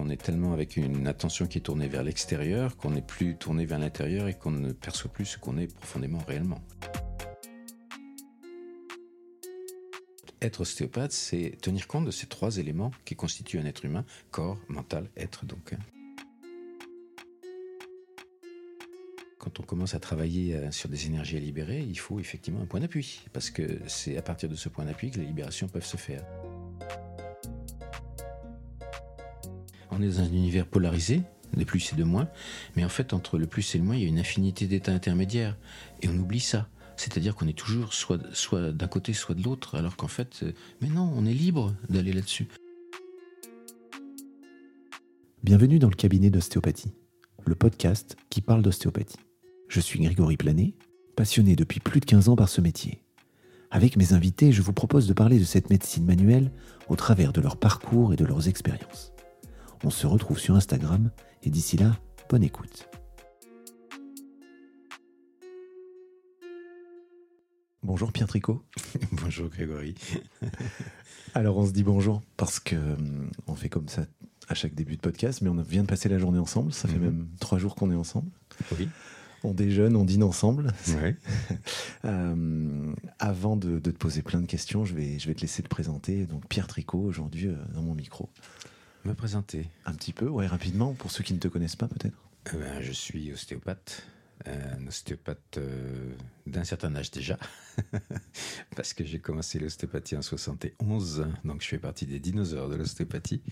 On est tellement avec une attention qui est tournée vers l'extérieur qu'on n'est plus tourné vers l'intérieur et qu'on ne perçoit plus ce qu'on est profondément réellement. Être ostéopathe, c'est tenir compte de ces trois éléments qui constituent un être humain, corps, mental, être donc. Quand on commence à travailler euh, sur des énergies à libérer, il faut effectivement un point d'appui, parce que c'est à partir de ce point d'appui que les libérations peuvent se faire. On est dans un univers polarisé, des plus et de moins, mais en fait, entre le plus et le moins, il y a une infinité d'états intermédiaires, et on oublie ça. C'est-à-dire qu'on est toujours soit, soit d'un côté, soit de l'autre, alors qu'en fait, euh, mais non, on est libre d'aller là-dessus. Bienvenue dans le cabinet d'ostéopathie, le podcast qui parle d'ostéopathie. Je suis Grégory Planet, passionné depuis plus de 15 ans par ce métier. Avec mes invités, je vous propose de parler de cette médecine manuelle au travers de leur parcours et de leurs expériences. On se retrouve sur Instagram et d'ici là, bonne écoute. Bonjour Pierre Tricot. bonjour Grégory. Alors on se dit bonjour parce que hum, on fait comme ça à chaque début de podcast, mais on vient de passer la journée ensemble. Ça fait mhm. même trois jours qu'on est ensemble. Oui. On déjeune, on dîne ensemble. Euh, avant de, te poser plein de questions, je vais, je vais te laisser te présenter. Donc Pierre Tricot aujourd'hui euh, dans mon micro. Me présenter Un petit peu, ouais, rapidement, pour ceux qui ne te connaissent pas peut-être. Eh ben, je suis ostéopathe un ostéopathe euh, d'un certain âge déjà, parce que j'ai commencé l'ostéopathie en 71, donc je fais partie des dinosaures de l'ostéopathie,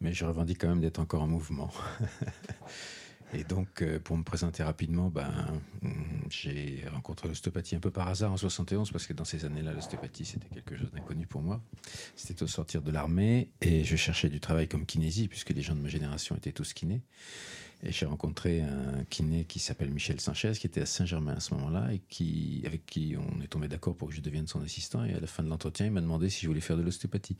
mais je revendique quand même d'être encore en mouvement. Et donc, euh, pour me présenter rapidement, ben, mm, j'ai rencontré l'ostéopathie un peu par hasard en 71, parce que dans ces années-là, l'ostéopathie, c'était quelque chose d'inconnu pour moi. C'était au sortir de l'armée, et je cherchais du travail comme kinésie, puisque les gens de ma génération étaient tous kinés. Et j'ai rencontré un kiné qui s'appelle Michel Sanchez, qui était à Saint-Germain à ce moment-là, et qui, avec qui on est tombé d'accord pour que je devienne son assistant. Et à la fin de l'entretien, il m'a demandé si je voulais faire de l'ostéopathie.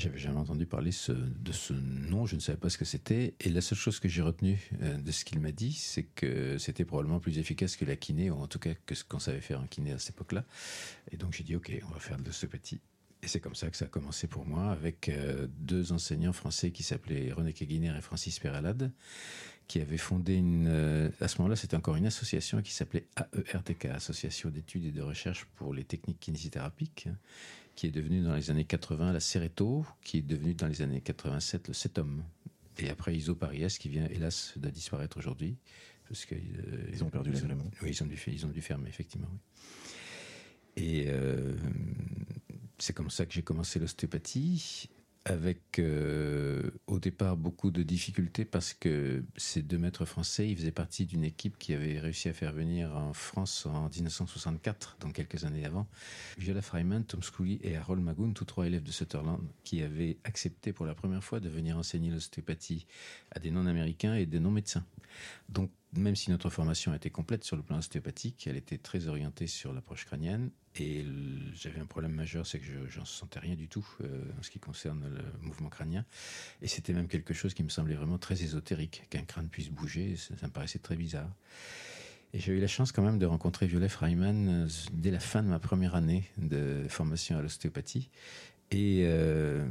J'avais jamais entendu parler de ce nom, je ne savais pas ce que c'était. Et la seule chose que j'ai retenue euh, de ce qu'il m'a dit, c'est que c'était probablement plus efficace que la kiné, ou en tout cas que ce qu'on savait faire en kiné à cette époque-là. Et donc j'ai dit, OK, on va faire de l'ostéopathie. Et c'est comme ça que ça a commencé pour moi, avec euh, deux enseignants français qui s'appelaient René Keguiner et Francis Peralade, qui avaient fondé une. Euh, à ce moment-là, c'était encore une association qui s'appelait AERTK, Association d'études et de recherche pour les techniques kinésithérapiques, qui est devenue dans les années 80 la Cereto, qui est devenue dans les années 87 le CETOM. Et après ISO Paris qui vient hélas de disparaître aujourd'hui. Parce qu'ils euh, ils ont perdu l'agrément. Oui, ils ont, dû, ils ont dû fermer, effectivement. Et c'est comme ça que j'ai commencé l'ostéopathie, avec euh, au départ beaucoup de difficultés parce que ces deux maîtres français, ils faisaient partie d'une équipe qui avait réussi à faire venir en France en 1964, donc quelques années avant, Viola Freiman, Tom Scully et Harold Magoon, tous trois élèves de Sutherland, qui avaient accepté pour la première fois de venir enseigner l'ostéopathie à des non-américains et des non-médecins. Donc même si notre formation était complète sur le plan ostéopathique, elle était très orientée sur l'approche crânienne. Et j'avais un problème majeur, c'est que je n'en sentais rien du tout euh, en ce qui concerne le mouvement crânien. Et c'était même quelque chose qui me semblait vraiment très ésotérique, qu'un crâne puisse bouger, ça, me paraissait très bizarre. Et j'ai eu la chance quand même de rencontrer Violet Freiman euh, dès la fin de ma première année de formation à l'ostéopathie. Et euh,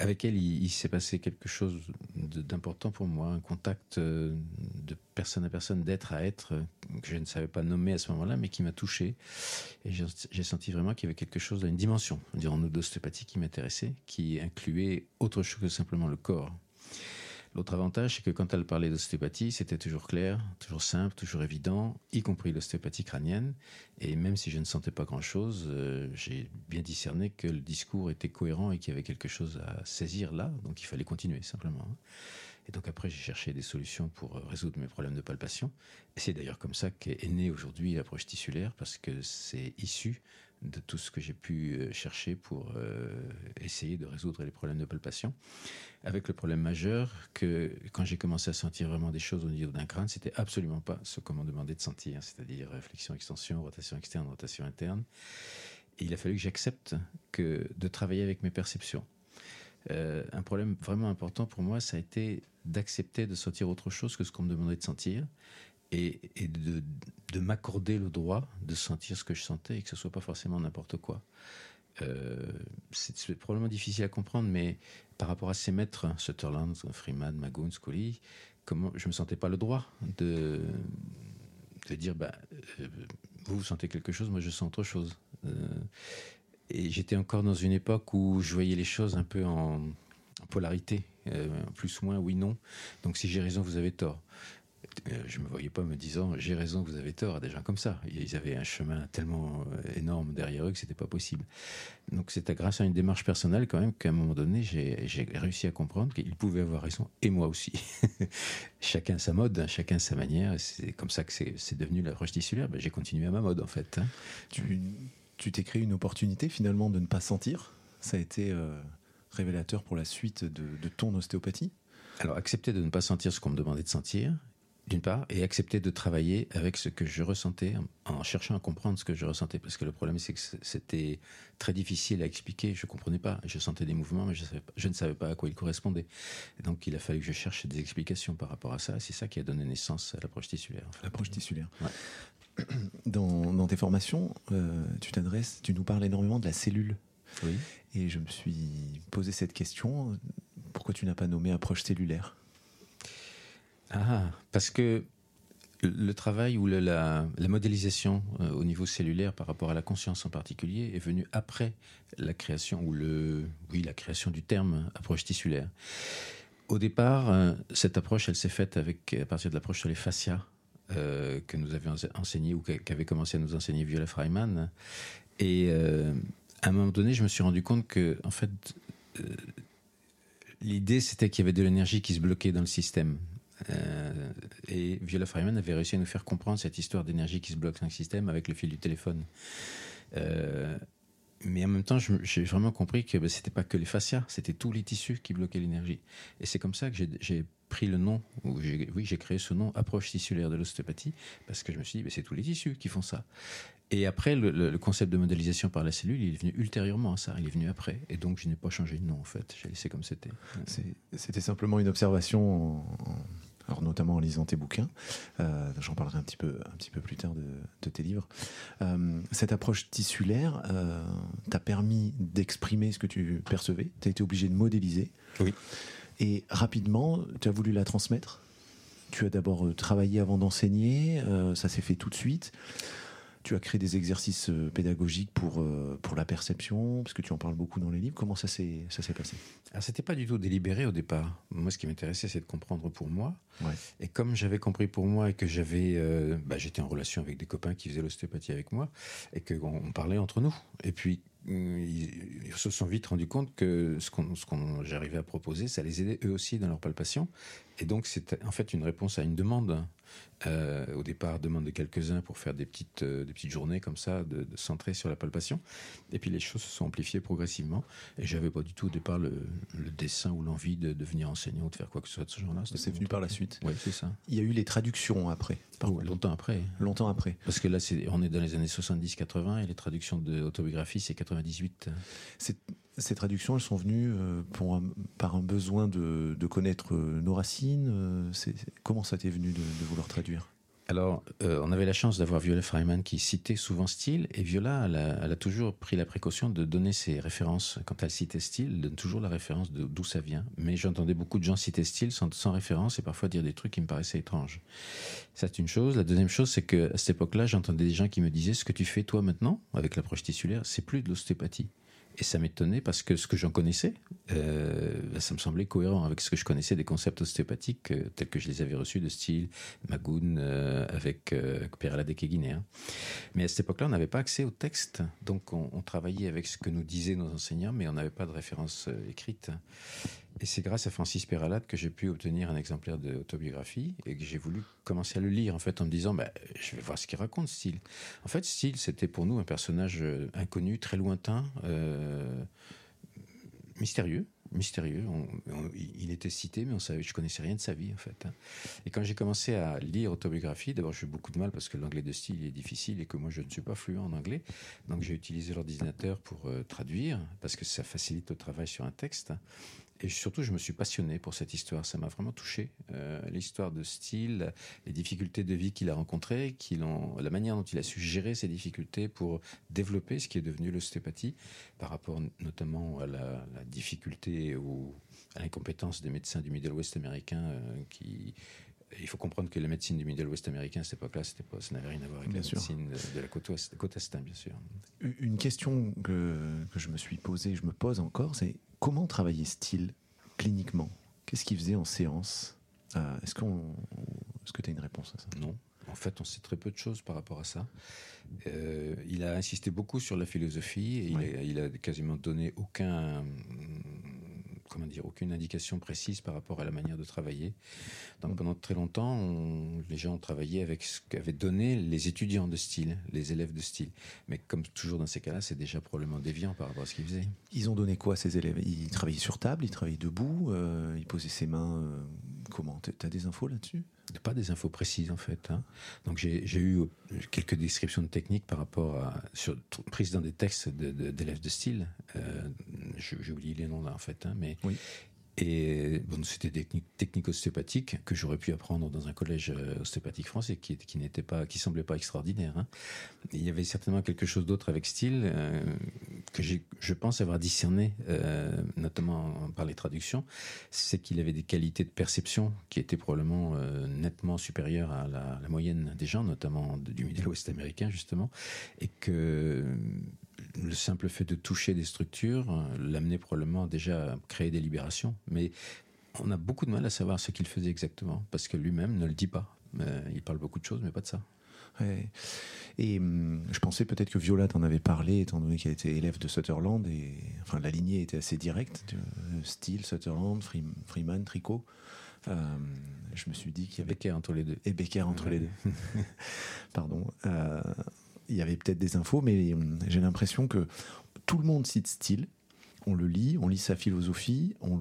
avec elle, il, s'est passé quelque chose d'important pour moi, un contact euh, de personne à personne, d'être à être, euh, que je ne savais pas nommer à ce moment-là, mais qui m'a touché. Et j'ai senti vraiment qu'il y avait quelque chose, une dimension, dirons-nous, d'ostéopathie qui m'intéressait, qui incluait autre chose que simplement le corps. L'autre avantage, c'est que quand elle parlait d'ostéopathie, c'était toujours clair, toujours simple, toujours évident, y compris l'ostéopathie crânienne. Et même si je ne sentais pas grand-chose, euh, j'ai bien discerné que le discours était cohérent et qu'il y avait quelque chose à saisir là, donc il fallait continuer simplement. Et donc après, j'ai cherché des solutions pour euh, résoudre mes problèmes de palpation. Et c'est d'ailleurs comme ça qu'est née aujourd'hui l'approche tissulaire, parce que c'est issu de tout ce que j'ai pu euh, chercher pour essayer de résoudre les problèmes de palpation avec le problème majeur que quand j'ai commencé à sentir vraiment des choses au niveau d'un crâne, c'était absolument pas ce qu'on m'a demandé de sentir, c'est-à-dire réflexion, extension, rotation externe, rotation interne. Il a fallu que j'accepte que de travailler avec mes perceptions. Euh, un problème vraiment important pour moi, ça a été d'accepter de sentir autre chose que ce qu'on me demandait de sentir et, de, m'accorder le droit de sentir ce que je sentais et que ce soit pas forcément n'importe quoi. c'est probablement difficile à comprendre, mais par rapport à ses maîtres, Sutherland, Freeman, Magoon, Scully, comment je me sentais pas le droit de, dire, bah, vous, vous sentez quelque chose, moi je sens autre chose. et j'étais encore dans une époque où je voyais les choses un peu en, polarité, plus ou moins, oui, non. Donc si j'ai raison, vous avez tort. Euh, je ne me voyais pas me disant j'ai raison, vous avez tort à des gens comme ça. Ils avaient un chemin tellement euh, énorme derrière eux que c'était pas possible. Donc c'était grâce à une démarche personnelle quand même qu'à un moment donné j'ai réussi à comprendre qu'ils pouvaient avoir raison et moi aussi. chacun sa mode, hein, chacun sa manière. C'est comme ça que c'est devenu la roche tissulaire. Ben, j'ai continué à ma mode en fait. Hein. Tu t'es créé une opportunité finalement de ne pas sentir. Ça a été euh, révélateur pour la suite de, de ton ostéopathie. Alors accepter de ne pas sentir ce qu'on me demandait de sentir d'une part, et accepter de travailler avec ce que je ressentais, en cherchant à comprendre ce que je ressentais. Parce que le problème, c'est que c'était très difficile à expliquer. Je ne comprenais pas. Je sentais des mouvements, mais je, je, ne savais pas à quoi ils correspondaient. donc, il a fallu que je cherche des explications par rapport à ça. C'est ça qui a donné naissance à l'approche tissulaire. L'approche tissulaire. Dans, tes formations, euh, tu t'adresses, tu nous parles énormément de la cellule. Oui. Et je me suis posé cette question pourquoi tu n'as pas nommé approche cellulaire? Ah, parce que le travail ou la, modélisation euh, au niveau cellulaire par rapport à la conscience en particulier est venu après la création ou le oui la création du terme approche tissulaire. Au départ, euh, cette approche, elle s'est faite avec à partir de l'approche sur les fascias euh, que nous avions enseigné ou qu'avait commencé à nous enseigner Viola Freiman. Et à un moment donné, je me suis rendu compte que en fait l'idée c'était qu'il y avait de l'énergie qui se bloquait dans le système euh, et Viola Freiman avait réussi à nous faire comprendre cette histoire d'énergie qui se bloque dans le système avec le fil du téléphone. Euh, mais en même temps, j'ai vraiment compris que ben, c'était pas que les fascias, c'était tous les tissus qui bloquaient l'énergie. Et c'est comme ça que j'ai pris le nom, ou oui, j'ai créé ce nom, approche tissulaire de l'ostéopathie, parce que je me suis dit, ben, c'est tous les tissus qui font ça. Et après, le, concept de modélisation par la cellule, il est venu ultérieurement à ça, il est venu après. Et donc, je n'ai pas changé de nom, en fait. J'ai laissé comme c'était. C'était simplement une observation alors notamment en lisant tes bouquins. Euh, j'en parlerai un petit peu, un petit peu plus tard de, tes livres. Euh, cette approche tissulaire euh, t'a permis d'exprimer ce que tu percevais. Tu as été obligé de modéliser. Oui. Et rapidement, tu as voulu la transmettre? Tu as d'abord travaillé avant d'enseigner. ça s'est fait tout de suite? Tu as créé des exercices euh, pédagogiques pour, euh, pour la perception, parce que tu en parles beaucoup dans les livres. Comment ça s'est, ça s'est passé? Alors, c'était pas du tout délibéré au départ. Moi, ce qui m'intéressait, c'est de comprendre pour moi. Ouais. Et comme j'avais compris pour moi et que j'avais, euh, bah, j'étais en relation avec des copains qui faisaient l'ostéopathie avec moi et qu'on parlait entre nous. Et puis, ils, se sont vite rendus compte que ce qu'on, qu'on j'arrivais à proposer, ça les aidait eux aussi dans leur palpation. Et donc, c'est en fait une réponse à une demande. Euh, au départ, demande de quelques-uns pour faire des petites, euh, des petites journées comme ça, de, de, centrer sur la palpation. Et puis les choses se sont amplifiées progressivement. Et j'avais pas du tout au départ le, le dessin ou l'envie de devenir enseignant ou de faire quoi que ce soit de ce genre-là. C'est venu par la suite. Oui, c'est ça. Il y a eu les traductions après. Longtemps après. Longtemps après. Parce que là, on est dans les années 70-80 et les traductions d'autobiographie, c'est 98. Ces traductions, elles sont venues euh, par un besoin de, de connaître nos racines. C'est, comment ça t'est venu de, de vouloir traduire? Alors, euh, on avait la chance d'avoir Viola Freiman qui citait souvent style, et Viola, elle a, toujours pris la précaution de donner ses références. Quand elle citait style, elle donne toujours la référence d'où ça vient. Mais j'entendais beaucoup de gens citer style sans, référence et parfois dire des trucs qui me paraissaient étranges. C'est une chose. La deuxième chose, c'est qu'à cette époque-là, j'entendais des gens qui me disaient ce que tu fais toi maintenant avec l'approche tissulaire, c'est plus de l'ostéopathie. Et ça m'étonnait parce que ce que j'en connaissais, euh, ça me semblait cohérent avec ce que je connaissais des concepts ostéopathiques euh, tels que je les avais reçus de style Magoun euh, avec euh, Pereladec et Mais à cette époque-là, on n'avait pas accès au texte. Donc on, travaillait avec ce que nous disaient nos enseignants, mais on n'avait pas de référence écrite. Et c'est grâce à Francis Peralade que j'ai pu obtenir un exemplaire d'autobiographie et que j'ai voulu commencer à le lire en fait en me disant bah, je vais voir ce qu'il raconte Steele. En fait Steele c'était pour nous un personnage inconnu, très lointain, mystérieux. Mystérieux. il était cité, mais on savait, je connaissais rien de sa vie en fait. Hein. Et quand j'ai commencé à lire autobiographie, d'abord j'ai eu beaucoup de mal parce que l'anglais de Steele est difficile et que moi je ne suis pas fluent en anglais, donc j'ai utilisé l'ordinateur pour euh, traduire parce que ça facilite le travail sur un texte. Et surtout, je me suis passionné pour cette histoire. Ça m'a vraiment touché. Euh, l'histoire de style, les difficultés de vie qu'il a rencontrées, qu'il la manière dont il a su gérer ces difficultés pour développer ce qui est devenu l'ostéopathie, par rapport notamment à la, difficulté ou à l'incompétence des médecins du Middle West américain euh, qui il faut comprendre que la médecine du Middle West américain à cette époque-là, ça n'avait rien à voir avec la médecine de, la côte, ouest, côte est, bien sûr. Une question que, que, je me suis posée, je me pose encore, c'est comment travailler style cliniquement? Qu'est-ce qu'il faisait en séance? Euh, Est-ce qu'on, est-ce que tu as une réponse à ça? Non. En fait, on sait très peu de choses par rapport à ça. Euh, il a insisté beaucoup sur la philosophie et il, a, il, a, quasiment donné aucun comment dire, aucune indication précise par rapport à la manière de travailler. Donc pendant très longtemps, les gens ont travaillé avec ce qu'avaient donné les étudiants de style, les élèves de style. Mais comme toujours dans ces cas-là, c'est déjà probablement déviant par rapport à ce qu'ils faisaient. Ils ont donné quoi ces élèves? Ils travaillaient sur table, ils travaillaient debout, euh, ils posaient ses mains. Euh, comment? Tu as des infos là-dessus? Pas des infos précises en fait. Hein. Donc j'ai eu quelques descriptions de techniques par rapport à sur, prises dans des textes d'élèves de, style. Euh, j'ai oublié les noms là en fait, hein, mais oui. Et bon, c'était des techniques, ostéopathiques que j'aurais pu apprendre dans un collège euh, ostéopathique français qui, qui n'était pas, qui semblait pas extraordinaire. Hein. Il y avait certainement quelque chose d'autre avec style euh, que je pense avoir discerné, euh, notamment par les traductions, c'est qu'il avait des qualités de perception qui étaient probablement nettement supérieures à la, moyenne des gens, notamment du Middle West américain justement, et que le simple fait de toucher des structures euh, l'amenait probablement déjà à créer des libérations. Mais on a beaucoup de mal à savoir ce qu'il faisait exactement, parce que lui-même ne le dit pas. il parle beaucoup de choses, mais pas de ça. Et hum, je pensais peut-être que Viola t'en avait parlé, étant donné qu'elle était élève de Sutherland, et enfin la lignée était assez directe, style Sutherland, Freeman, Tricot. Euh, je me suis dit qu'il y avait Becker entre les deux. Et Becker entre les deux. Pardon. Euh, il y avait peut-être des infos, mais hum, j'ai l'impression que tout le monde cite style on le lit, on lit sa philosophie, on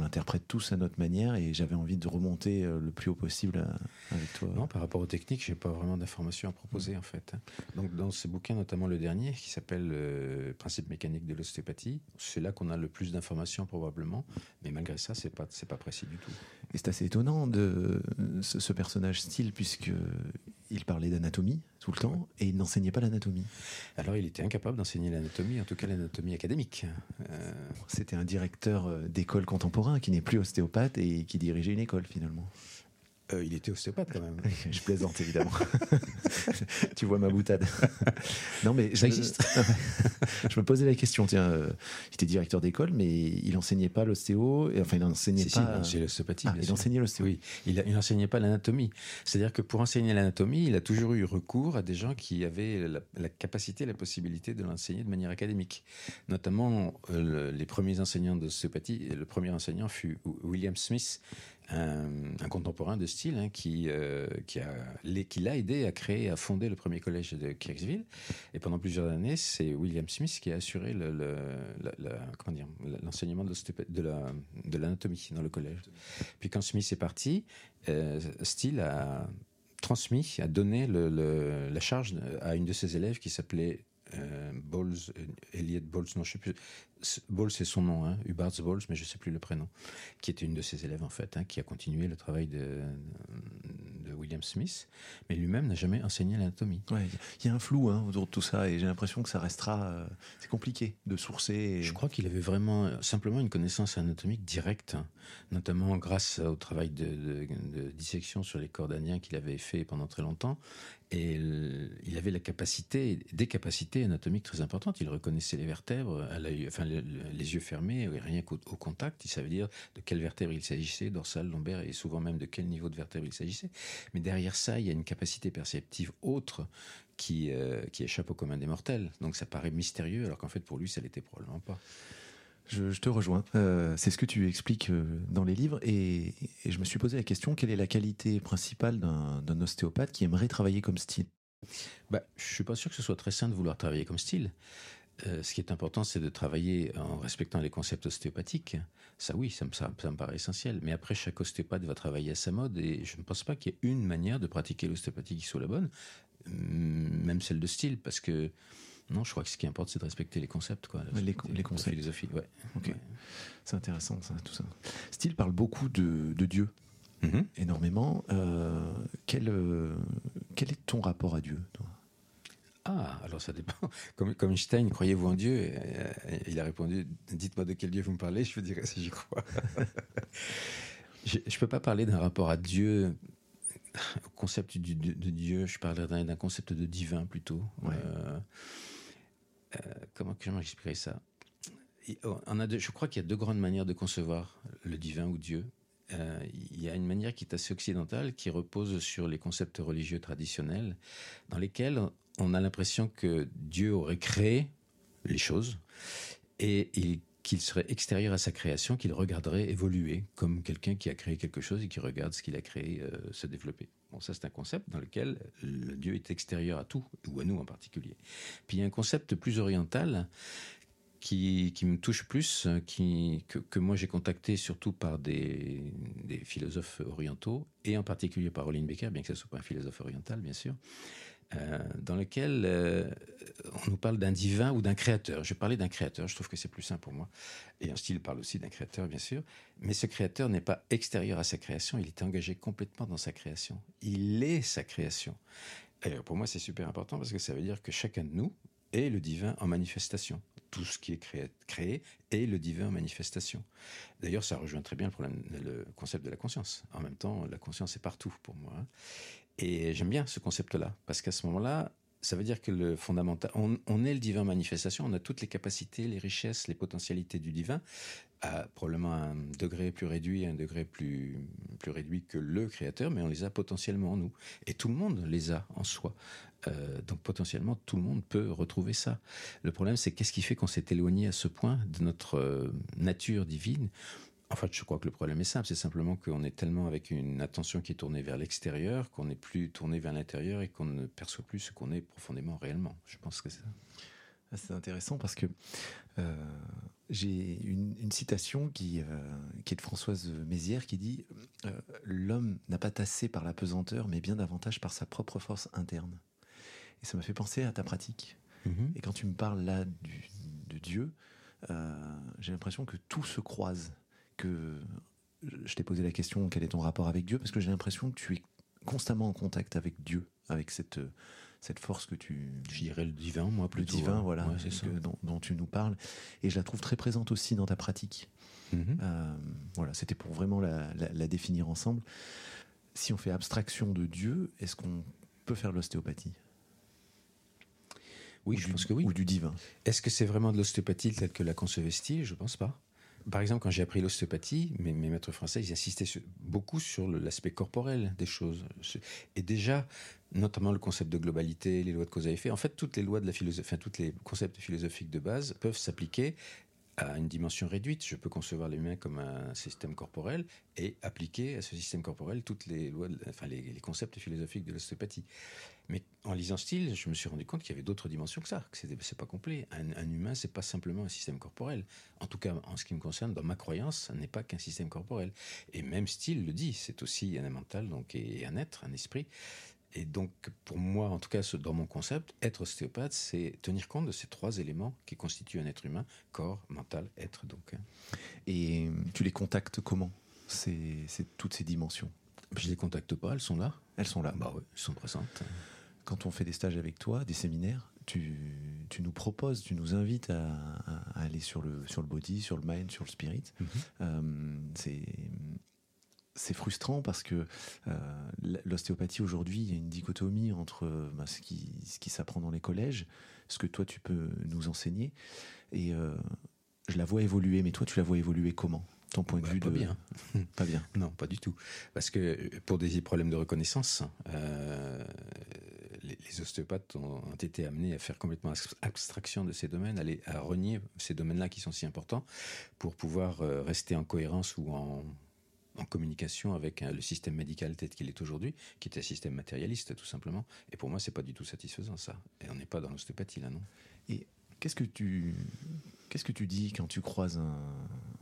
l'interprète tous à notre manière et j'avais envie de remonter euh, le plus haut possible euh, avec toi. Non, par rapport aux techniques, j'ai pas vraiment d'informations à proposer en fait. Hein. Donc dans ce bouquin, notamment le dernier, qui s'appelle euh, Principe mécanique de l'ostéopathie, c'est là qu'on a le plus d'informations probablement, mais malgré ça, c'est pas c'est pas précis du tout. Et c'est assez étonnant de ce, personnage style puisque il parlait d'anatomie tout le temps et il n'enseignait pas l'anatomie. Alors il était incapable d'enseigner l'anatomie, en tout cas l'anatomie académique. Euh, C'était un directeur euh, d'école contemporain qui n'est plus ostéopathe et qui dirigeait une école finalement. Euh, il était ostéopathe quand même. je plaisante évidemment. tu vois ma boutade. non mais ça existe. je me posais la question. Tiens, euh, il était directeur d'école, mais il enseignait pas l'ostéo. Enfin, il enseignait pas. Si, l'ostéopathie. Ah, il enseignait l'ostéo. Oui, il, n'enseignait pas l'anatomie. C'est-à-dire que pour enseigner l'anatomie, il a toujours eu recours à des gens qui avaient la, la capacité, la possibilité de l'enseigner de manière académique. Notamment euh, les premiers enseignants d'ostéopathie. Le premier enseignant fut William Smith, un, contemporain de style hein, qui, euh, qui, a, qui l'a aidé à créer, à fonder le premier collège de Kirksville. Et pendant plusieurs années, c'est William Smith qui a assuré l'enseignement de, de, la, de l'anatomie dans le collège. Puis quand Smith est parti, euh, Steele a transmis, a donné la charge à une de ses élèves qui s'appelait euh, Bowles, Elliot Bowles, non, je sais plus. Bowles, c'est son nom, hein, Hubert Bowles, mais je sais plus le prénom, qui était une de ses élèves en fait, hein, qui a continué le travail de, de William Smith, mais lui-même n'a jamais enseigné l'anatomie. Il ouais, y a un flou hein, autour de tout ça, et j'ai l'impression que ça restera. Euh, c'est compliqué de sourcer. Je crois qu'il avait vraiment simplement une connaissance anatomique directe, hein, notamment grâce au travail de, de, de dissection sur les corps qu'il avait fait pendant très longtemps, et il avait la capacité, des capacités anatomiques très importantes. Il reconnaissait les vertèbres, à enfin les, yeux fermés, rien qu'au contact. Il savait dire de quelle vertèbre il s'agissait, dorsale, lombaire, et souvent même de quel niveau de vertèbre il s'agissait. Mais derrière ça, il y a une capacité perceptive autre qui, euh, qui échappe au commun des mortels. Donc ça paraît mystérieux, alors qu'en fait pour lui, ça l'était probablement pas. Je, te rejoins. Euh, c'est ce que tu expliques euh, dans les livres. Et, je me suis posé la question quelle est la qualité principale d'un ostéopathe qui aimerait travailler comme style? Bah, Je ne suis pas sûr que ce soit très sain de vouloir travailler comme style. Euh, ce qui est important, c'est de travailler en respectant les concepts ostéopathiques. Ça, oui, ça me, ça, me, paraît essentiel. Mais après, chaque ostéopathe va travailler à sa mode et je ne pense pas qu'il y ait une manière de pratiquer l'ostéopathie qui soit la bonne, même celle de style, parce que Non, je crois que ce qui importe, c'est de respecter les concepts, quoi. Les, les concepts. La philosophie, ouais. Ok. C'est intéressant, ça, tout ça. Steele parle beaucoup de, de Dieu, Mhm. énormément. Euh, quel, euh, quel est ton rapport à Dieu toi? Ah, alors ça dépend. Comme, comme Einstein, croyez-vous en Dieu? Et, euh, Il a répondu Dites-moi de quel Dieu vous me parlez, je vous dirai si j'y crois. je ne peux pas parler d'un rapport à Dieu, au concept du- de, de Dieu, je parlerai d'un concept de divin plutôt. Ouais. Euh, comment, comment expliquer ça? Deux- Je crois qu'il y a deux grandes manières de concevoir le divin ou Dieu. Euh, il y a une manière qui est assez occidentale, qui repose sur les concepts religieux traditionnels, dans lesquels on a l'impression que Dieu aurait créé les choses et il- qu'il serait extérieur à sa création, qu'il regarderait évoluer comme quelqu'un qui a créé quelque chose et qui regarde ce qu'il a créé euh, se développer. Bon, ça c'est un concept dans lequel le Dieu est extérieur à tout, ou à nous en particulier. Puis il y a un concept plus oriental qui, qui me touche plus, euh, qui, que, moi j'ai contacté surtout par des, des philosophes orientaux, et en particulier par Olin Becker, bien que ce ne soit pas un philosophe oriental, bien sûr, euh, dans lequel euh, on nous parle d'un divin ou d'un créateur. Je parlais d'un créateur, je trouve que c'est plus simple pour moi. Et un style parle aussi d'un créateur, bien sûr. Mais ce créateur n'est pas extérieur à sa création, il est engagé complètement dans sa création. Il est sa création. Et pour moi, c'est super important parce que ça veut dire que chacun de nous est le divin en manifestation. Tout ce qui est créé, créé est le divin en manifestation. D'ailleurs, ça rejoint très bien le, problème, le concept de la conscience. En même temps, la conscience est partout pour moi. Et j'aime bien ce concept-là, parce qu'à ce moment-là, ça veut dire que le fondamental, on, est le divin manifestation, on a toutes les capacités, les richesses, les potentialités du divin, à probablement un degré plus réduit, un degré plus, plus réduit que le créateur, mais on les a potentiellement en nous. Et tout le monde les a en soi. Euh, donc potentiellement, tout le monde peut retrouver ça. Le problème, c'est qu'est-ce qui fait qu'on s'est éloigné à ce point de notre euh, nature divine en fait, je crois que le problème est simple, c'est simplement qu'on est tellement avec une attention qui est tournée vers l'extérieur, qu'on n'est plus tourné vers l'intérieur et qu'on ne perçoit plus ce qu'on est profondément réellement. Je pense que c'est ça. C'est intéressant parce que euh, j'ai une, une citation qui, euh, qui est de Françoise Mézières qui dit euh, L'homme n'a pas tassé par la pesanteur, mais bien davantage par sa propre force interne. Et ça m'a fait penser à ta pratique. Et quand tu me parles là du- de Dieu, j'ai l'impression que tout se croise. Que je t'ai posé la question quel est ton rapport avec Dieu Parce que j'ai l'impression que tu es constamment en contact avec Dieu, avec cette, cette force que tu, Je dirais le divin, moi, le plutôt. divin, hein. voilà, Ouais, c'est ça. que- dont, dont tu nous parles. Et je la trouve très présente aussi dans ta pratique. Mhm. Euh, voilà, c'était pour vraiment la, la- la définir ensemble. Si on fait abstraction de Dieu, est-ce qu'on peut faire de l'ostéopathie? Oui, Ou je du- pense que oui. Ou du divin Est-ce que c'est vraiment de l'ostéopathie telle que la concevait Je pense pas. Par exemple, quand j'ai appris l'ostéopathie, mes, maîtres français, ils insistaient beaucoup sur l'aspect corporel des choses. Et déjà, notamment le concept de globalité, les lois de cause à effet, en fait, toutes les lois de la philosophie, enfin, tous les concepts philosophiques de base peuvent s'appliquer à une dimension réduite. Je peux concevoir l'humain comme un système corporel et appliquer à ce système corporel toutes les lois, enfin les, concepts philosophiques de l'ostéopathie. Mais en lisant style, je me suis rendu compte qu'il y avait d'autres dimensions que ça, que c'est pas complet. Un, un humain, c'est pas simplement un système corporel. En tout cas, en ce qui me concerne, dans ma croyance, ça n'est pas qu'un système corporel. Et même style le dit, c'est aussi un mental, donc et un être, un esprit. Et donc, pour moi, en tout cas, dans mon concept, être ostéopathe, c'est tenir compte de ces trois éléments qui constituent un être humain corps, mental, être. Donc, hein. Et tu les contactes comment c'est, toutes ces dimensions? Je les contacte pas, elles sont là. Elles sont là. Bah ouais, elles sont présentes. Quand on fait des stages avec toi, des séminaires, tu, tu nous proposes, tu nous invites à, aller sur le, sur le body, sur le mind, sur le spirit. Euh, c'est frustrant parce que euh, l'ostéopathie aujourd'hui, il y a une dichotomie entre euh, bah, ce qui, ce qui s'apprend dans les collèges, ce que toi tu peux nous enseigner, et euh, je la vois évoluer, mais toi tu la vois évoluer comment Ton point de Bah, vue pas de... bien. Pas bien. Non, pas du tout. Parce que pour des problèmes de reconnaissance, euh, les, les ostéopathes ont, ont été amenés à faire complètement abstraction de ces domaines, à, les- à renier ces domaines-là qui sont si importants pour pouvoir euh, rester en cohérence ou en, en communication avec hein, le système médical tel qu'il est aujourd'hui, qui est un système matérialiste tout simplement. Et pour moi, c'est pas du tout satisfaisant ça. Et on n'est pas dans l'ostéopathie là, non. Et qu'est-ce que tu qu'est-ce que tu dis quand tu croises un,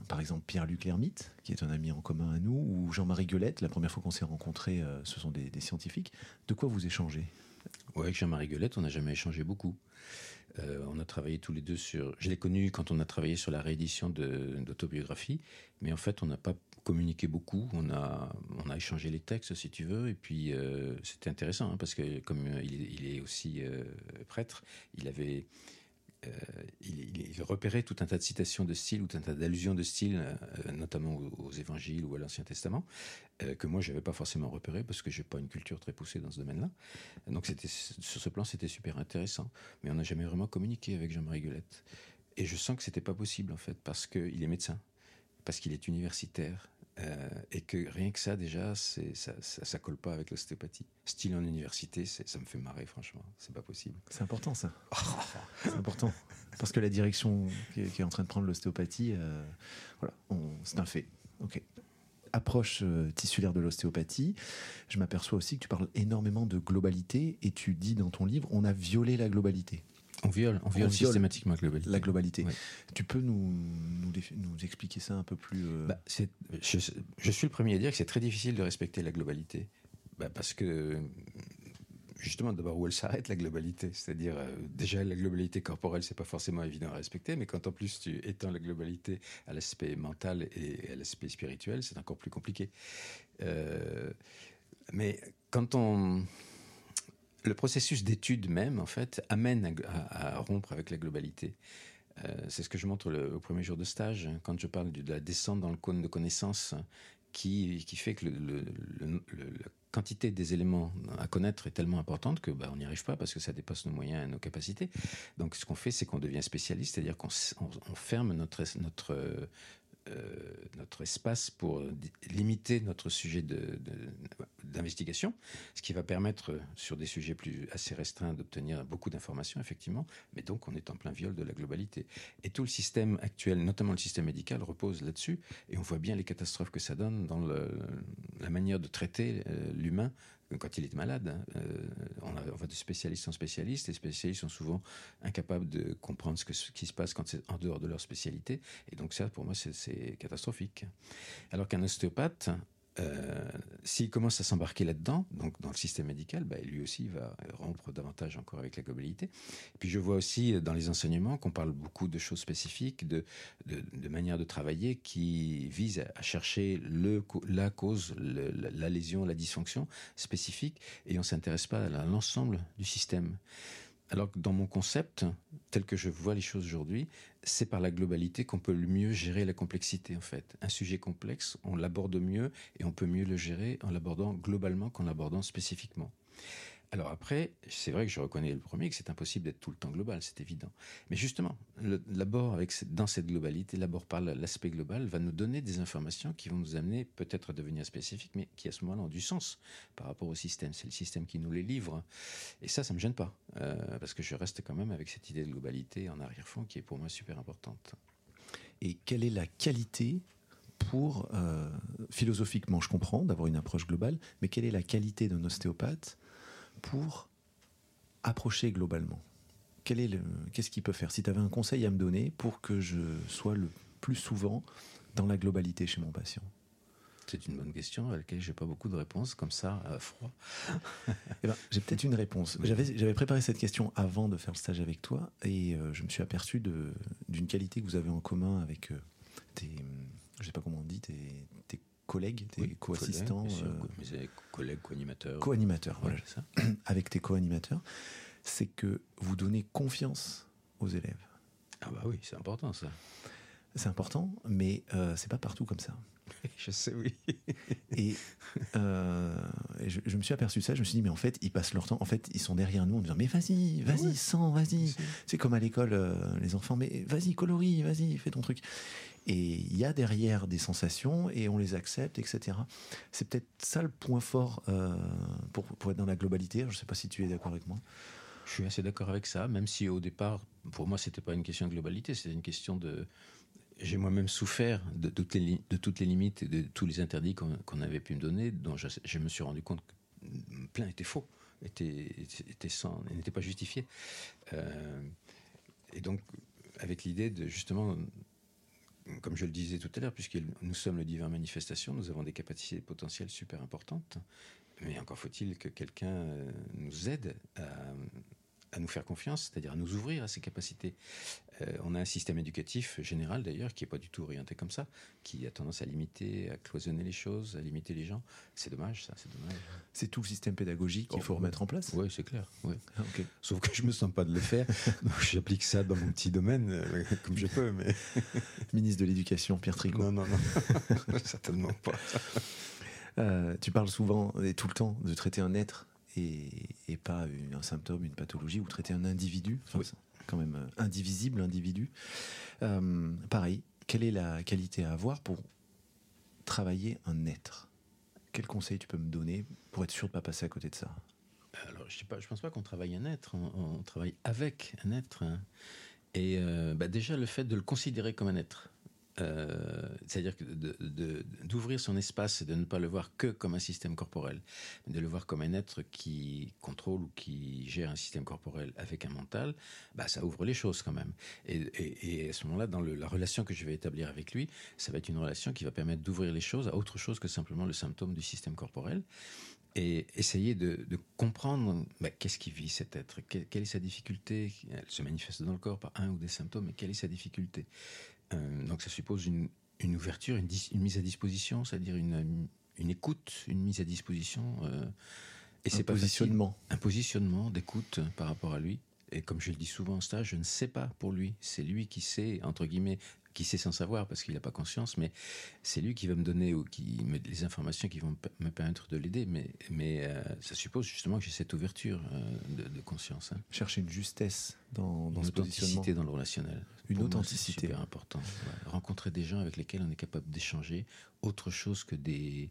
par exemple Pierre-Luc Lermite, qui est un ami en commun à nous, ou Jean-Marie Guelette, la première fois qu'on s'est rencontrés, euh, ce sont des, des scientifiques. De quoi vous échangez? Ouais, avec Jean-Marie Guelette, on n'a jamais échangé beaucoup. Euh, on a travaillé tous les deux sur. Je l'ai connu quand on a travaillé sur la réédition d'autobiographie, mais en fait, on n'a pas communiqué beaucoup. On a, on a échangé les textes, si tu veux, et puis euh, c'était intéressant hein, parce que comme il, il est aussi prêtre, il avait euh, il, repérait tout un tas de citations de style ou tout un tas d'allusions de style, euh, notamment aux, évangiles ou à l'Ancien Testament, euh, que moi je n'avais pas forcément repéré parce que j'ai pas une culture très poussée dans ce domaine-là. Donc sur ce plan c'était super intéressant, mais on n'a jamais vraiment communiqué avec Jean-Marie Guelette. Et je sens que c'était pas possible en fait parce qu'il est médecin, parce qu'il est universitaire, euh, et que rien que ça, déjà, ça, ça, ça, colle pas avec l'ostéopathie. Style en université, ça me fait marrer, franchement. C'est pas possible. C'est important, ça. c'est important. Parce que la direction qui est, en train de prendre l'ostéopathie, euh, voilà, c'est un fait. Ok. Approche euh, tissulaire de l'ostéopathie. Je m'aperçois aussi que tu parles énormément de globalité et tu dis dans ton livre, on a violé la globalité. On viole, on viole, systématiquement la globalité. La globalité. Tu peux nous, nous, expliquer ça un peu plus euh bah, je, suis le premier à dire que c'est très difficile de respecter la globalité. Bah, parce que, justement, d'abord, où elle s'arrête, la globalité? C'est-à-dire, euh, déjà, la globalité corporelle, c'est pas forcément évident à respecter, mais quand en plus tu étends la globalité à l'aspect mental et à l'aspect spirituel, c'est encore plus compliqué. Euh, mais quand on le processus d'étude même, en fait, amène à, rompre avec la globalité. Euh, c'est ce que je montre au premier jour de stage, hein, quand je parle de la descente dans le cône de connaissances, qui, fait que le, la quantité des éléments à connaître est tellement importante que bah, on n'y arrive pas parce que ça dépasse nos moyens et nos capacités. Donc ce qu'on fait, c'est qu'on devient spécialiste, c'est-à-dire qu'on ferme notre, notre euh, notre espace pour limiter notre sujet d'investigation, ce qui va permettre, sur des sujets plus assez restreints, d'obtenir beaucoup d'informations, effectivement, mais donc on est en plein viol de la globalité. Et tout le système actuel, notamment le système médical, repose là-dessus, et on voit bien les catastrophes que ça donne dans la manière de traiter euh, l'humain quand il est malade. Hein, euh, on, va de spécialiste en spécialiste. Les spécialistes sont souvent incapables de comprendre ce, ce qui se passe quand c'est en dehors de leur spécialité. Et donc ça, pour moi, c'est catastrophique. Alors qu'un ostéopathe, euh, s'il commence à s'embarquer là-dedans, donc dans le système médical, bah, lui aussi va rompre davantage encore avec la globalité. Puis je vois aussi euh, dans les enseignements qu'on parle beaucoup de choses spécifiques, de, manières de travailler qui visent à chercher la cause, la, lésion, la dysfonction spécifique, et on s'intéresse pas à l'ensemble du système. Alors que dans mon concept, tel que je vois les choses aujourd'hui, c'est par la globalité qu'on peut le mieux gérer la complexité en fait. Un sujet complexe, on l'aborde mieux et on peut mieux le gérer en l'abordant globalement qu'en l'abordant spécifiquement. Alors après, c'est vrai que je reconnais le premier que c'est impossible d'être tout le temps global, c'est évident. Mais justement, l'abord dans cette globalité, l'abord par l'aspect global, va nous donner des informations qui vont nous amener peut-être à devenir spécifiques, mais qui à ce moment-là ont du sens par rapport au système. C'est le système qui nous les livre. Et ça, ça me gêne pas, euh, parce que je reste quand même avec cette idée de globalité en arrière-fond qui est pour moi super importante. Et quelle est la qualité pour, euh, philosophiquement, je comprends d'avoir une approche globale, mais quelle est la qualité d'un ostéopathe pour approcher globalement Qu'est-ce qu'il peut faire? Si tu avais un conseil à me donner pour que je sois le plus souvent dans la globalité chez mon patient? C'est une bonne question à laquelle j'ai pas beaucoup de réponses, comme ça, à froid. Eh ben, j'ai peut-être une réponse. J'avais préparé cette question avant de faire le stage avec toi et euh, je me suis aperçu d'une qualité que vous avez en commun avec euh, tes, je sais pas comment on dit, tes, tes collègues, tes co-assistants. Euh, collègues, co-animateurs. Co-animateurs, voilà. Ça. Avec tes co-animateurs, c'est que vous donnez confiance aux élèves. Ah bah oui, c'est important ça. C'est important, mais euh, c'est pas partout comme ça. je sais, oui. et, euh, je, me suis aperçu ça, je me suis dit, mais en fait, ils passent leur temps, en fait, ils sont derrière nous en disant, mais vas-y, vas-y, sens, vas-y. C'est comme à l'école, euh, les enfants, mais vas-y, colorie, vas-y, fais ton truc. Et il y a derrière des sensations et on les accepte, etc. C'est peut-être ça le point fort euh, pour, être dans la globalité. Je ne sais pas si tu es d'accord avec moi. Je suis assez d'accord avec ça, même si au départ, pour moi, c'était pas une question de globalité, c'était une question de, j'ai moi-même souffert de toutes, les, limites et de tous les interdits qu'on avait pu me donner, dont je, me suis rendu compte que plein étaient faux, étaient sans, n'étaient pas justifiés. Euh, et donc, avec l'idée de justement, comme je le disais tout à l'heure, puisque nous sommes le divin manifestation, nous avons des capacités potentielles super importantes, mais encore faut-il que quelqu'un euh, nous aide à à nous faire confiance, c'est-à-dire à nous ouvrir à ses capacités. Euh, on a un système éducatif général d'ailleurs qui n'est pas du tout orienté comme ça, qui a tendance à limiter, à cloisonner les choses, à limiter les gens. C'est dommage, ça, c'est dommage. C'est tout le système pédagogique qu'il Oh, faut remettre en place Oui, c'est clair. Ah. Sauf que je me sens pas de le faire, donc j'applique ça dans mon petit domaine euh, comme je peux, mais Ministre de l'Éducation, Pierre Tricot. non, non, non, certainement pas. Euh, tu parles souvent et tout le temps de traiter un être et, et pas une- un symptôme, une pathologie, ou traiter un individu, enfin, Oui. c'est quand même euh, indivisible, individu. Euh, pareil, quelle est la qualité à avoir pour travailler un être? Quel conseil tu peux me donner pour être sûr de ne pas passer à côté de ça? Alors, je je pense pas qu'on travaille un être, on, on travaille avec un être. hein. Et euh, bah, déjà, le fait de le considérer comme un être. Euh, C'est-à-dire d'ouvrir son espace et de ne pas le voir que comme un système corporel, mais de le voir comme un être qui contrôle ou qui gère un système corporel avec un mental, bah, ça ouvre les choses quand même. Et, à ce moment-là, dans la relation que je vais établir avec lui, ça va être une relation qui va permettre d'ouvrir les choses à autre chose que simplement le symptôme du système corporel et essayer de, comprendre bah, qu'est-ce qui vit cet être, quelle, quelle est sa difficulté? Elle se manifeste dans le corps par un ou des symptômes, mais quelle est sa difficulté? Donc ça suppose une, une ouverture, une, mise à disposition, c'est-à-dire une, une écoute, une mise à disposition. euh, et Un c'est facile. positionnement. Un positionnement d'écoute par rapport à lui. Et comme je le dis souvent en stage, je ne sais pas pour lui. C'est lui qui sait, entre guillemets, qui sait sans savoir parce qu'il n'a pas conscience, mais c'est lui qui va me donner ou qui me, les informations qui vont me, me permettre de l'aider. Mais, mais euh, ça suppose justement que j'ai cette ouverture euh, de, de conscience. hein. Chercher une justesse dans, dans Une ce authenticité dans le relationnel. Une Pour moi, authenticité. C'est super important. Ouais. Rencontrer des gens avec lesquels on est capable d'échanger autre chose que des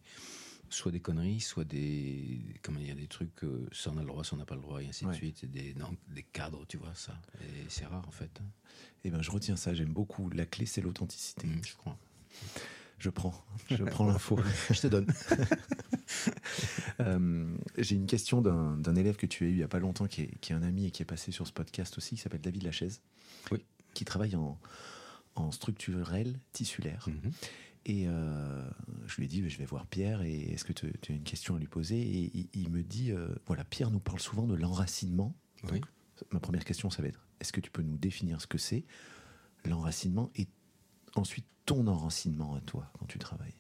soit des conneries, soit des comment dire des trucs euh, ça on a le droit, ça on n'a pas le droit et ainsi Ouais. de suite, des non, des cadres, tu vois ça. Et c'est rare en fait. hein. Eh ben, je retiens ça, j'aime beaucoup. La clé, c'est l'authenticité. Mm, je crois. Je prends, je prends l'info. Je te donne. Euh, J'ai une question d'un élève que tu as eu il n'y a pas longtemps, qui est, qui est un ami et qui est passé sur ce podcast aussi, qui s'appelle David Lachaise, Oui. qui travaille en, en structurel tissulaire. Mhm. Et euh, je lui ai dit, je vais voir Pierre, et est-ce que tu, tu as une question à lui poser? Et il, il me dit, euh, voilà, Pierre nous parle souvent de l'enracinement. Oui. Ma première question, ça va être, est-ce que tu peux nous définir ce que c'est, l'enracinement, et ensuite ton enracinement à toi, quand tu travailles?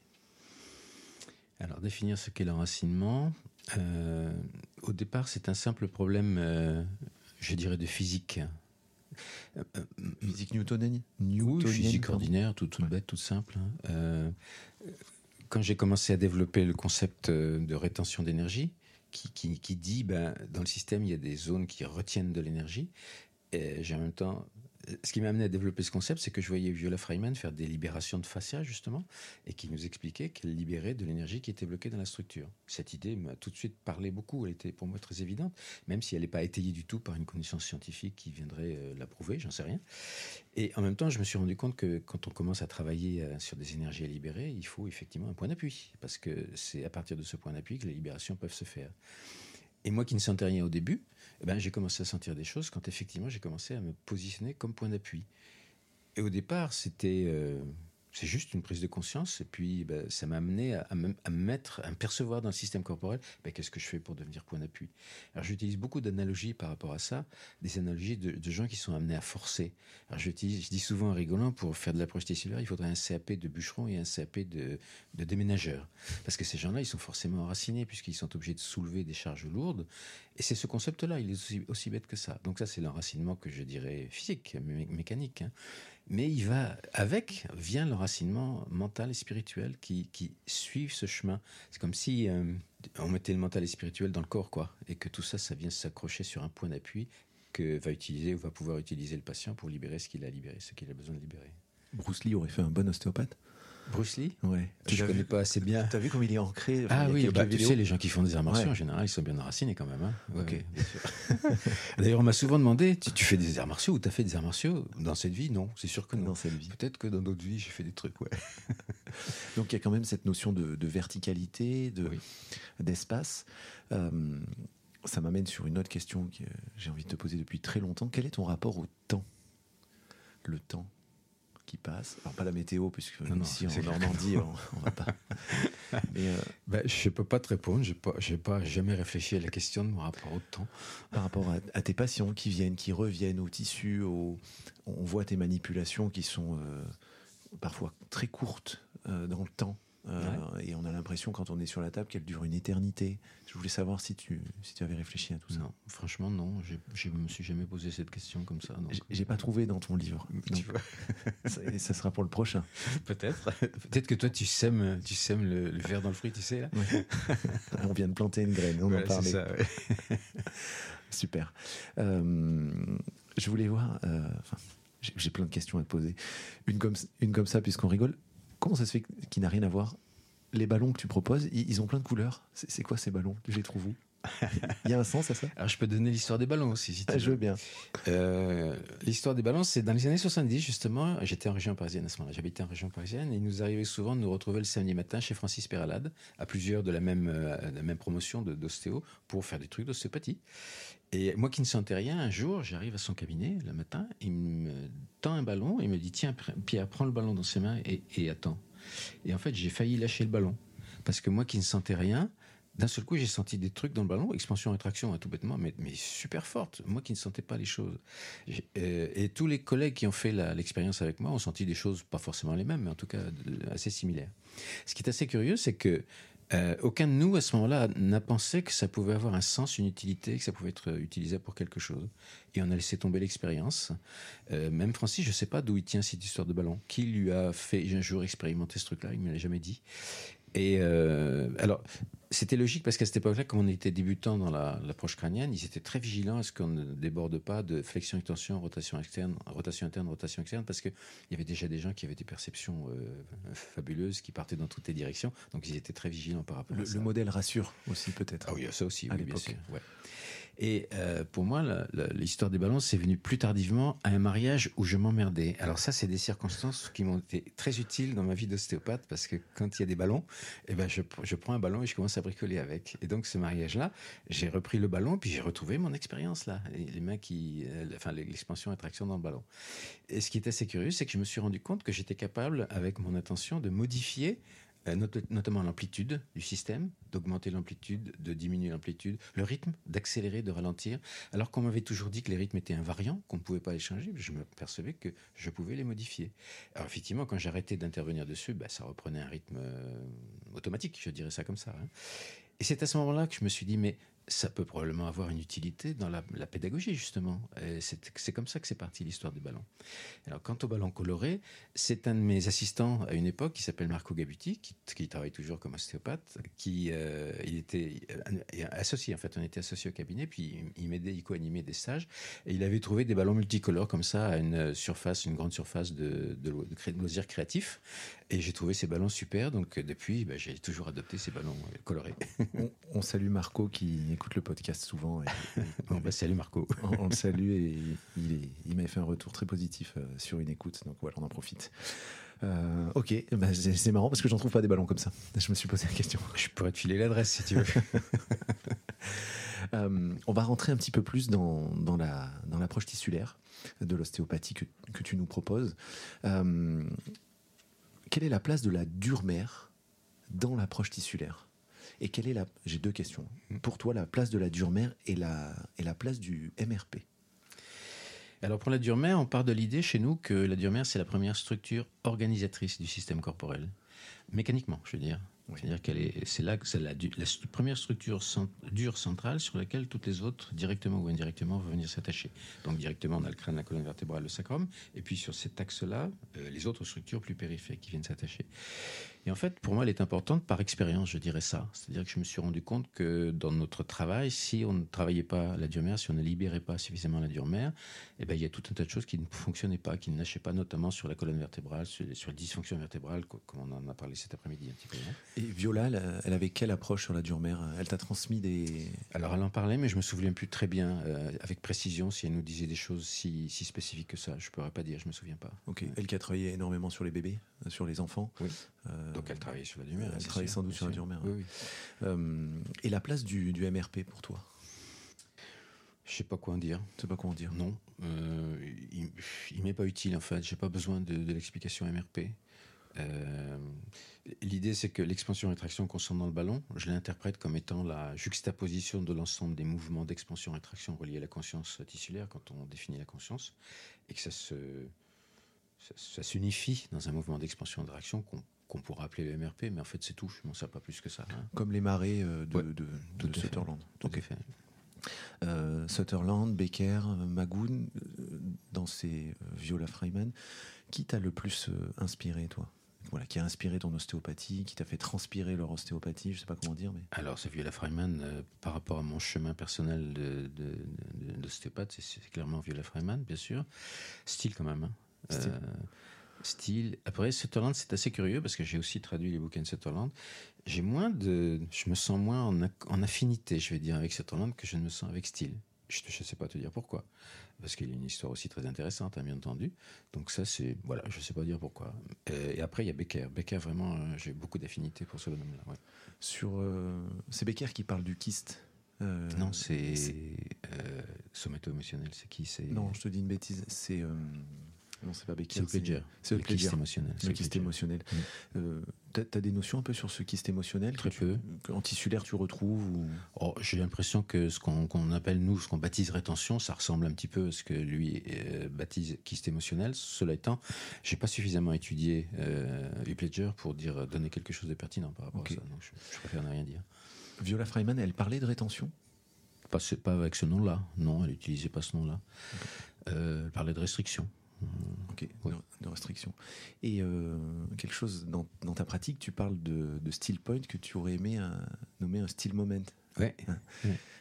Alors, définir ce qu'est l'enracinement. Euh, au départ, c'est un simple problème, je dirais, de physique. Euh, euh, Physique newtonienne Oui, Newtonienne, physique ordinaire, toute, bête, toute simple. hein. Euh, quand j'ai commencé à développer le concept de rétention d'énergie, qui, qui- qui dit, ben, dans le système, il y a des zones qui retiennent de l'énergie, et j'ai en même temps... Ce qui m'a amené à développer ce concept, c'est que je voyais Viola Freiman faire des libérations de fascia, justement, et qui nous expliquait qu'elle libérait de l'énergie qui était bloquée dans la structure. Cette idée m'a tout de suite parlé beaucoup, elle était pour moi très évidente, même si elle n'est pas étayée du tout par une connaissance scientifique qui viendrait euh, l'approuver, j'en sais rien. Et en même temps, je me suis rendu compte que quand on commence à travailler euh, sur des énergies à libérer, il faut effectivement un point d'appui, parce que c'est à partir de ce point d'appui que les libérations peuvent se faire. Et moi qui ne sentais rien au début, eh ben, j'ai commencé à sentir des choses quand effectivement j'ai commencé à me positionner comme point d'appui. Et au départ, c'était euh, c'est juste une prise de conscience, et puis ben, ça m'a amené à, me mettre, à me percevoir dans le système corporel, ben, qu'est-ce que je fais pour devenir point d'appui? Alors j'utilise beaucoup d'analogies par rapport à ça, des analogies de, gens qui sont amenés à forcer. Alors je dis souvent en rigolant, pour faire de l'approche tissulaire, il faudrait un CAP de bûcheron et un CAP de, déménageur. Parce que ces gens-là, ils sont forcément enracinés, puisqu'ils sont obligés de soulever des charges lourdes. Et c'est ce concept-là, il est aussi, bête que ça. Donc ça, c'est l'enracinement que je dirais physique, mé- mécanique. hein. Mais il va, avec, vient l'enracinement mental et spirituel qui, qui suivent ce chemin. C'est comme si euh, on mettait le mental et spirituel dans le corps, quoi. Et que tout ça, ça vient s'accrocher sur un point d'appui que va utiliser ou va pouvoir utiliser le patient pour libérer ce qu'il a libéré, ce qu'il a besoin de libérer. Bruce Lee aurait fait un bon ostéopathe? Bruce Lee Ouais. Je ne connais pas assez bien. T'as vu comme il est ancré enfin, Ah oui, bah, tu sais, les gens qui font des arts martiaux, Ouais. en général, ils sont bien enracinés quand même. hein. Ouais, Ok. D'ailleurs, on m'a souvent demandé, tu, tu fais des arts martiaux ou tu as fait des arts martiaux? Dans cette vie Non, c'est sûr que non. dans cette vie. Peut-être que dans d'autres vies, j'ai fait des trucs, ouais. Donc il y a quand même cette notion de, de verticalité, de- Oui. d'espace. Euh, ça m'amène sur une autre question que j'ai envie de te poser depuis très longtemps. Quel est ton rapport au temps? Le temps qui passe. Alors pas la météo, puisque Non, ici en Normandie, on, on va pas. Mais euh, ben, je ne peux pas te répondre. Je n'ai pas, pas jamais réfléchi à la question de mon rapport au temps. Par rapport à, tes patients qui viennent, qui reviennent au tissu, on voit tes manipulations qui sont euh, parfois très courtes euh, dans le temps. Euh, et on a l'impression, quand on est sur la table, qu'elle dure une éternité. Je voulais savoir si tu, si tu avais réfléchi à tout ça. Non, franchement, non. Je ne me suis jamais posé cette question comme ça. J'ai pas trouvé dans ton livre. ça, ça, sera pour le prochain. Peut-être. Peut-être que toi, tu sèmes, tu sèmes le, verre dans le fruit, tu sais. Là. on vient de planter une graine, on en parlait. Ça, Super. Euh, je voulais voir. Euh, j'ai plein de questions à te poser. Une comme, une comme ça, puisqu'on rigole. Comment ça se fait qu'il n'a rien à voir? Les ballons que tu proposes, ils ont plein de couleurs. C'est quoi ces ballons? Tu les trouves où? Il y a un sens à ça Alors je peux donner l'histoire des ballons aussi, si tu ah, Je veux bien. Euh, l'histoire des ballons, c'est dans les années 70 justement. J'étais en région parisienne à ce moment-là. J'habitais en région parisienne et il nous arrivait souvent de nous retrouver le samedi matin chez Francis Peralade, à plusieurs de la même, euh, la même promotion d'ostéo, pour faire des trucs d'ostéopathie. Et moi qui ne sentais rien, un jour, j'arrive à son cabinet le matin, il me tend un ballon et me dit Tiens, Pierre, prends le ballon dans ses mains et, et attends. Et en fait, j'ai failli lâcher le ballon. Parce que moi qui ne sentais rien, d'un seul coup, j'ai senti des trucs dans le ballon, expansion, rétraction, hein, tout bêtement, mais, super forte. Moi qui ne sentais pas les choses. Euh, et tous les collègues qui ont fait l'expérience avec moi ont senti des choses, pas forcément les mêmes, mais en tout cas assez similaires. Ce qui est assez curieux, c'est que euh, aucun de nous, à ce moment-là, n'a pensé que ça pouvait avoir un sens, une utilité, que ça pouvait être utilisé pour quelque chose. Et on a laissé tomber l'expérience. Euh, même Francis, je ne sais pas d'où il tient cette histoire de ballon. Qui lui a fait un jour expérimenter ce truc-là Il ne me l'a jamais dit. Et alors, c'était logique parce qu'à cette époque-là, comme on était débutant dans l'approche crânienne, ils étaient très vigilants à ce qu'on ne déborde pas de flexion-extension, rotation externe, rotation interne, rotation externe, parce qu'il y avait déjà des gens qui avaient des perceptions euh, fabuleuses, qui partaient dans toutes les directions. Donc ils étaient très vigilants par rapport à ça. Le modèle rassure aussi peut-être. Ah oui, ça aussi, oui, bien sûr. Ouais. Et euh, pour moi, l'histoire des ballons, c'est venu plus tardivement à un mariage où je m'emmerdais. Alors ça, c'est des circonstances qui m'ont été très utiles dans ma vie d'ostéopathe parce que quand il y a des ballons, eh ben je, prends un ballon et je commence à bricoler avec. Et donc ce mariage-là, j'ai repris le ballon puis j'ai retrouvé mon expérience là, les mains qui, euh, enfin l'expansion et traction dans le ballon. Et ce qui est assez curieux, c'est que je me suis rendu compte que j'étais capable, avec mon attention, de modifier euh, notamment l'amplitude du système, d'augmenter l'amplitude, de diminuer l'amplitude, le rythme, d'accélérer, de ralentir. Alors qu'on m'avait toujours dit que les rythmes étaient invariants, qu'on ne pouvait pas les changer, je me percevais que je pouvais les modifier. Alors effectivement, quand j'arrêtais d'intervenir dessus, bah, ça reprenait un rythme euh, automatique, je dirais ça comme ça. Hein. Et c'est à ce moment-là que je me suis dit, mais ça peut probablement avoir une utilité dans la, pédagogie, justement. C'est comme ça que c'est parti l'histoire des ballons. Alors, quant au ballon coloré, c'est un de mes assistants à une époque qui s'appelle Marco Gabuti, qui, travaille toujours comme ostéopathe, qui euh, il était euh, associé, en fait, on était associé au cabinet, puis il m'aidait, il co-animait des stages, et il avait trouvé des ballons multicolores comme ça à une surface, une grande surface de, de, de loisirs créatifs. Et j'ai trouvé ces ballons super, donc depuis, bah, j'ai toujours adopté ces ballons colorés. on, salue Marco qui écoute le podcast souvent. Et, on va salut Marco. On, le salue et il, il m'a fait un retour très positif euh, sur une écoute, donc voilà, on en profite. Euh, ok, bah, c'est marrant parce que j'en trouve pas des ballons comme ça. Je me suis posé la question. Je pourrais te filer l'adresse si tu veux. Euh, on va rentrer un petit peu plus dans, dans l'approche la, dans tissulaire de l'ostéopathie que, que, tu nous proposes. Euh, quelle est la place de la dure-mère dans l'approche tissulaire? Et quelle est la. J'ai deux questions. Mm. Pour toi, la place de la dure-mère et la, et la place du MRP alors pour la dure-mère, on part de l'idée chez nous que la dure-mère, c'est la première structure organisatrice du système corporel. Mécaniquement, je veux dire. C'est-à-dire qu'elle est, c'est là que c'est la, la, première structure dure centrale sur laquelle toutes les autres, directement ou indirectement, vont venir s'attacher. Donc directement, on a le crâne, la colonne vertébrale, le sacrum, et puis sur cet axe-là, euh, les autres structures plus périphériques qui viennent s'attacher. Et en fait, pour moi, elle est importante par expérience, je dirais ça. C'est-à-dire que je me suis rendu compte que dans notre travail, si on ne travaillait pas la dure-mère, si on ne libérait pas suffisamment la dure-mère, eh ben, il y a tout un tas de choses qui ne fonctionnaient pas, qui ne lâchaient pas, notamment sur la colonne vertébrale, sur, sur la dysfonction vertébrale, comme on en a parlé cet après-midi un petit peu. Et Viola, elle avait quelle approche sur la dure-mère? Elle t'a transmis des... Alors, elle en parlait, mais je me souviens plus très bien, euh, avec précision, si elle nous disait des choses si, si spécifiques que ça. Je ne pourrais pas dire, je me souviens pas. Ok. Elle qui a travaillé énormément sur les bébés, sur les enfants. Oui. Euh, donc elle travaillait sur la dure-mère. Elle travaillait sans doute sur la dure-mère. Euh, et la place du, MRP pour toi? Je sais pas quoi en dire. Tu sais pas quoi en dire Non. Euh, il, il m'est pas utile en fait. J'ai pas besoin de, l'explication MRP. Euh, l'idée, c'est que l'expansion-rétraction qu'on sent dans le ballon, je l'interprète comme étant la juxtaposition de l'ensemble des mouvements d'expansion-rétraction reliés à la conscience tissulaire quand on définit la conscience, et que ça se ça, s'unifie dans un mouvement d'expansion-rétraction qu'on qu'on pourra appeler le MRP, mais en fait c'est tout, je n'en sais pas plus que ça. hein. Comme les marées euh, de, Ouais, de- de tout. Sutherland. Tout fait. Euh, Sutherland, Becker, euh, Magoun, euh, dans ces Viola Freiman, qui t'a le plus inspiré, toi? Voilà, qui a inspiré ton ostéopathie, qui t'a fait transpirer leur ostéopathie, je sais pas comment dire, mais Alors, c'est Viola Freiman, par rapport à mon chemin personnel de- de- de- d'ostéopathe, c'est- c'est clairement Viola Freiman, bien sûr. Style quand même. hein. Style. Euh, style. Après, Sutherland, c'est assez curieux parce que j'ai aussi traduit les bouquins de Sutherland. J'ai moins de. Je me sens moins en, affinité, je vais dire, avec Sutherland que je ne me sens avec Steele. Je ne sais pas te dire pourquoi. Parce qu'il y a une histoire aussi très intéressante, hein, bien entendu. Donc, ça, c'est. Voilà, je ne sais pas dire pourquoi. Euh, et après, il y a Becker. Becker, vraiment, euh, j'ai beaucoup d'affinité pour ce bonhomme-là. ouais. sur euh, c'est Becker qui parle du kyste. Euh, Non, c'est sommato-émotionnel. C'est qui? C'est Non, je te dis une bêtise. C'est non, c'est pas Becker. c'est Pledger. C'est le Pledger. émotionnel. Le Pledger. émotionnel. Mm. Euh, T'as as des notions un peu sur ce kyste émotionnel Très que tu- peu. que en tissulaire tu retrouves ou... Oh, J'ai l'impression que ce qu'on appelle, nous, ce qu'on baptise rétention, ça ressemble un petit peu à ce que lui euh, baptise kyste émotionnel. Cela étant, j'ai pas suffisamment étudié euh, pour dire, donner quelque chose de pertinent par rapport à ça. Donc, je, je préfère ne rien dire. Viola Freiman, elle parlait de rétention? Pas avec ce nom-là. Non, elle n'utilisait pas ce nom-là. Euh, elle parlait de restriction. Ok, Ouais. de, de restriction. Et euh, quelque chose dans, dans ta pratique, tu parles de, de style point que tu aurais aimé un- nommer un style moment. Ouais.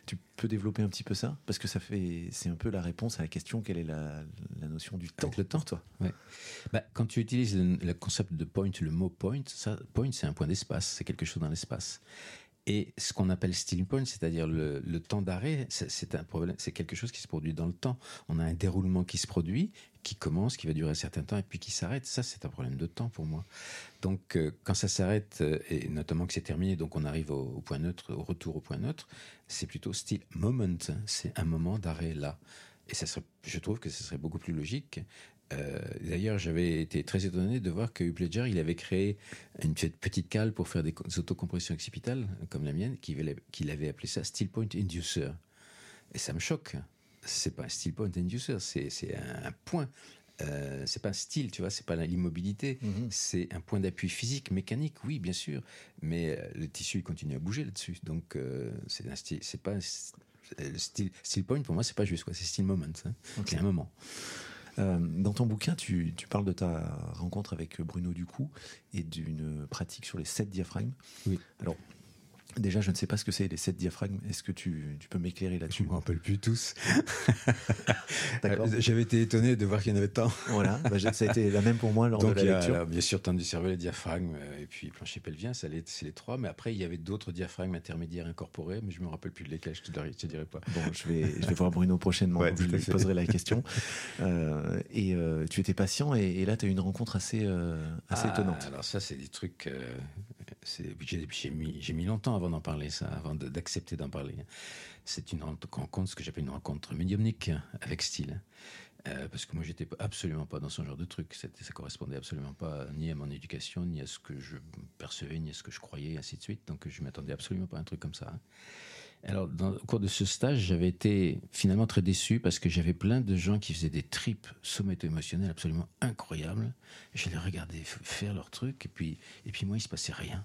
Tu peux développer un petit peu ça? Parce que ça fait, c'est un peu la réponse à la question quelle est la, la notion du temps Avec le temps. toi? Bah, quand tu utilises le, le concept de point, le mot point, ça, point c'est un point d'espace, c'est quelque chose dans l'espace. Et ce qu'on appelle still point, c'est-à-dire le, temps d'arrêt, c'est- quelque chose qui se produit dans le temps. On a un déroulement qui se produit, qui commence, qui va durer un certain temps, et puis qui s'arrête. Ça, c'est un problème de temps pour moi. Donc, euh, quand ça s'arrête, euh, et notamment que c'est terminé, donc on arrive au, point neutre, au retour au point neutre, c'est plutôt still moment. C'est un moment d'arrêt là. Et ça serait, je trouve que ce serait beaucoup plus logique. Euh, D'ailleurs, j'avais été très étonné de voir que Upledger, il avait créé une petite- cale pour faire des, co- des autocompressions occipitales, comme la mienne, qu'il avait, appelé ça Still Point Inducer. Et ça me choque. C'est pas un Still Point Inducer, c'est un, point. Euh, c'est pas un style, tu vois, c'est pas l'immobilité, Mhm. c'est un point d'appui physique, mécanique, oui, bien sûr, mais euh, le tissu il continue à bouger là-dessus, donc euh, c'est un style, c'est pas un style, style point pour moi c'est pas juste quoi, c'est style moment, hein. C'est un moment. Euh, Dans ton bouquin, tu, tu parles de ta rencontre avec Bruno Ducou et d'une pratique sur les sept diaphragmes. Oui. Alors, déjà, je ne sais pas ce que c'est les sept diaphragmes. Est-ce que tu, tu peux m'éclairer Je là-dessus me rappelle plus tous. Euh, J'avais été étonné de voir qu'il y en avait tant. Voilà, bah, ça a été la même pour moi lors Donc de la a lecture. bien sûr temps du cerveau, le diaphragme euh, et puis plancher pelvien, les- c'est les trois. Mais après il y avait d'autres diaphragmes intermédiaires incorporés, mais je me rappelle plus de lesquels. Je te dirai, je te dirai pas. Bon, je vais, je vais voir Bruno prochainement, Ouais, je lui poserai la question. Euh, et euh, tu étais patient, et, et là, tu as eu une rencontre assez, euh, assez Ah, étonnante. Alors ça c'est des trucs. J'ai mis, longtemps avant d'en parler, ça, avant d'accepter d'en parler. C'est une ren- rencontre, ce que j'appelle une rencontre médiumnique avec style. Euh, parce que moi, j'étais absolument pas dans ce genre de truc. C'était- Ça correspondait absolument pas ni à mon éducation, ni à ce que je percevais, ni à ce que je croyais, ainsi de suite. Donc, je m'attendais absolument pas à un truc comme ça. Alors, au cours de ce stage, j'avais été finalement très déçu parce que j'avais plein de gens qui faisaient des tripes sommato-émotionnelles absolument incroyables. Je les regardais faire leur truc, et puis, et puis moi, il se passait rien.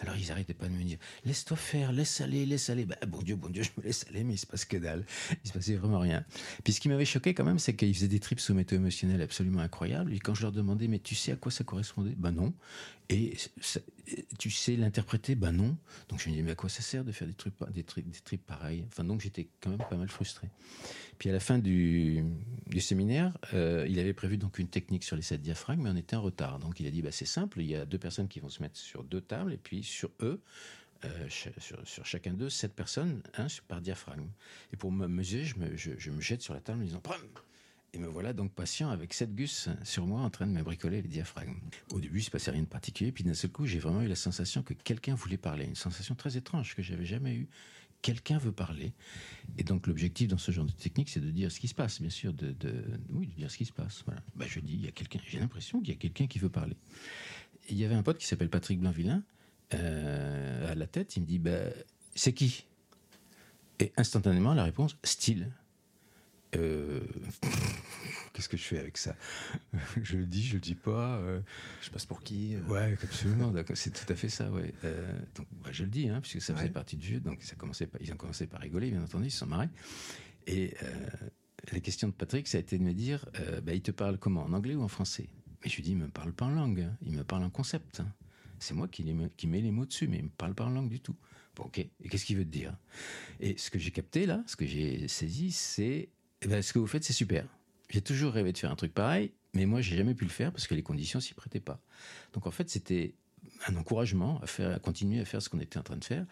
Alors ils arrêtaient pas de me dire laisse-toi faire, laisse aller, laisse aller. Bah, bon Dieu, bon Dieu, je me laisse aller, mais il se passe que dalle. Il se passait vraiment rien. Puis ce qui m'avait choqué quand même, c'est qu'ils faisaient des tripes sommato-émotionnelles absolument incroyables. Et quand je leur demandais mais tu sais à quoi ça correspondait? Ben non. Et tu sais l'interpréter? Ben non. Donc je me disais mais à quoi ça sert de faire des trucs, des des pareilles? Enfin donc j'étais quand même pas mal frustré. Puis à la fin du, du séminaire, euh, il avait prévu donc une technique sur les sept diaphragmes, mais on était en retard. Donc il a dit bah, c'est simple, il y a deux personnes qui vont se mettre sur deux tables, et puis sur eux, euh, sur, chacun d'eux, sept personnes, sur- par diaphragme. Et pour me mesurer, je me, je- je me jette sur la table en disant Pram et me voilà donc patient avec sept gus sur moi en train de me bricoler les diaphragmes. Au début, il se passait rien de particulier, puis d'un seul coup, j'ai vraiment eu la sensation que quelqu'un voulait parler. Une sensation très étrange que j'avais jamais eue. Quelqu'un veut parler. Et donc, l'objectif dans ce genre de technique, c'est de dire ce qui se passe, bien sûr. De, oui, de dire ce qui se passe. Bah, je dis, il y a quelqu'un, j'ai l'impression qu'il y a quelqu'un qui veut parler. il y avait un pote qui s'appelle Patrick Blanvillain euh, à la tête. Il me dit bah, C'est qui? Et instantanément, la réponse Style. Euh, Qu'est-ce que je fais avec ça? Je le dis, je le dis pas. euh, Je passe pour qui Ouais, absolument, d'accord, c'est tout à fait ça, ouais. Donc, bah, je le dis, hein, puisque ça faisait Ouais. partie du jeu, donc ça commençait pas, ils ont commencé par rigoler, bien entendu, ils se sont marrés. Et la question de Patrick, ça a été de me dire, bah, il te parle comment, en anglais ou en français? Mais je lui dis, il me parle pas en langue, hein, il me parle en concept. hein. C'est moi qui, les me- qui mets les mots dessus, mais il me parle pas en langue du tout. Bon, ok, et qu'est-ce qu'il veut te dire? Et ce que j'ai capté là, ce que j'ai saisi, c'est, eh ben, ce que vous faites, c'est super. J'ai toujours rêvé de faire un truc pareil, mais moi, j'ai jamais pu le faire parce que les conditions s'y prêtaient pas. Donc en fait, c'était un encouragement à faire, à continuer à faire ce qu'on était en train de faire.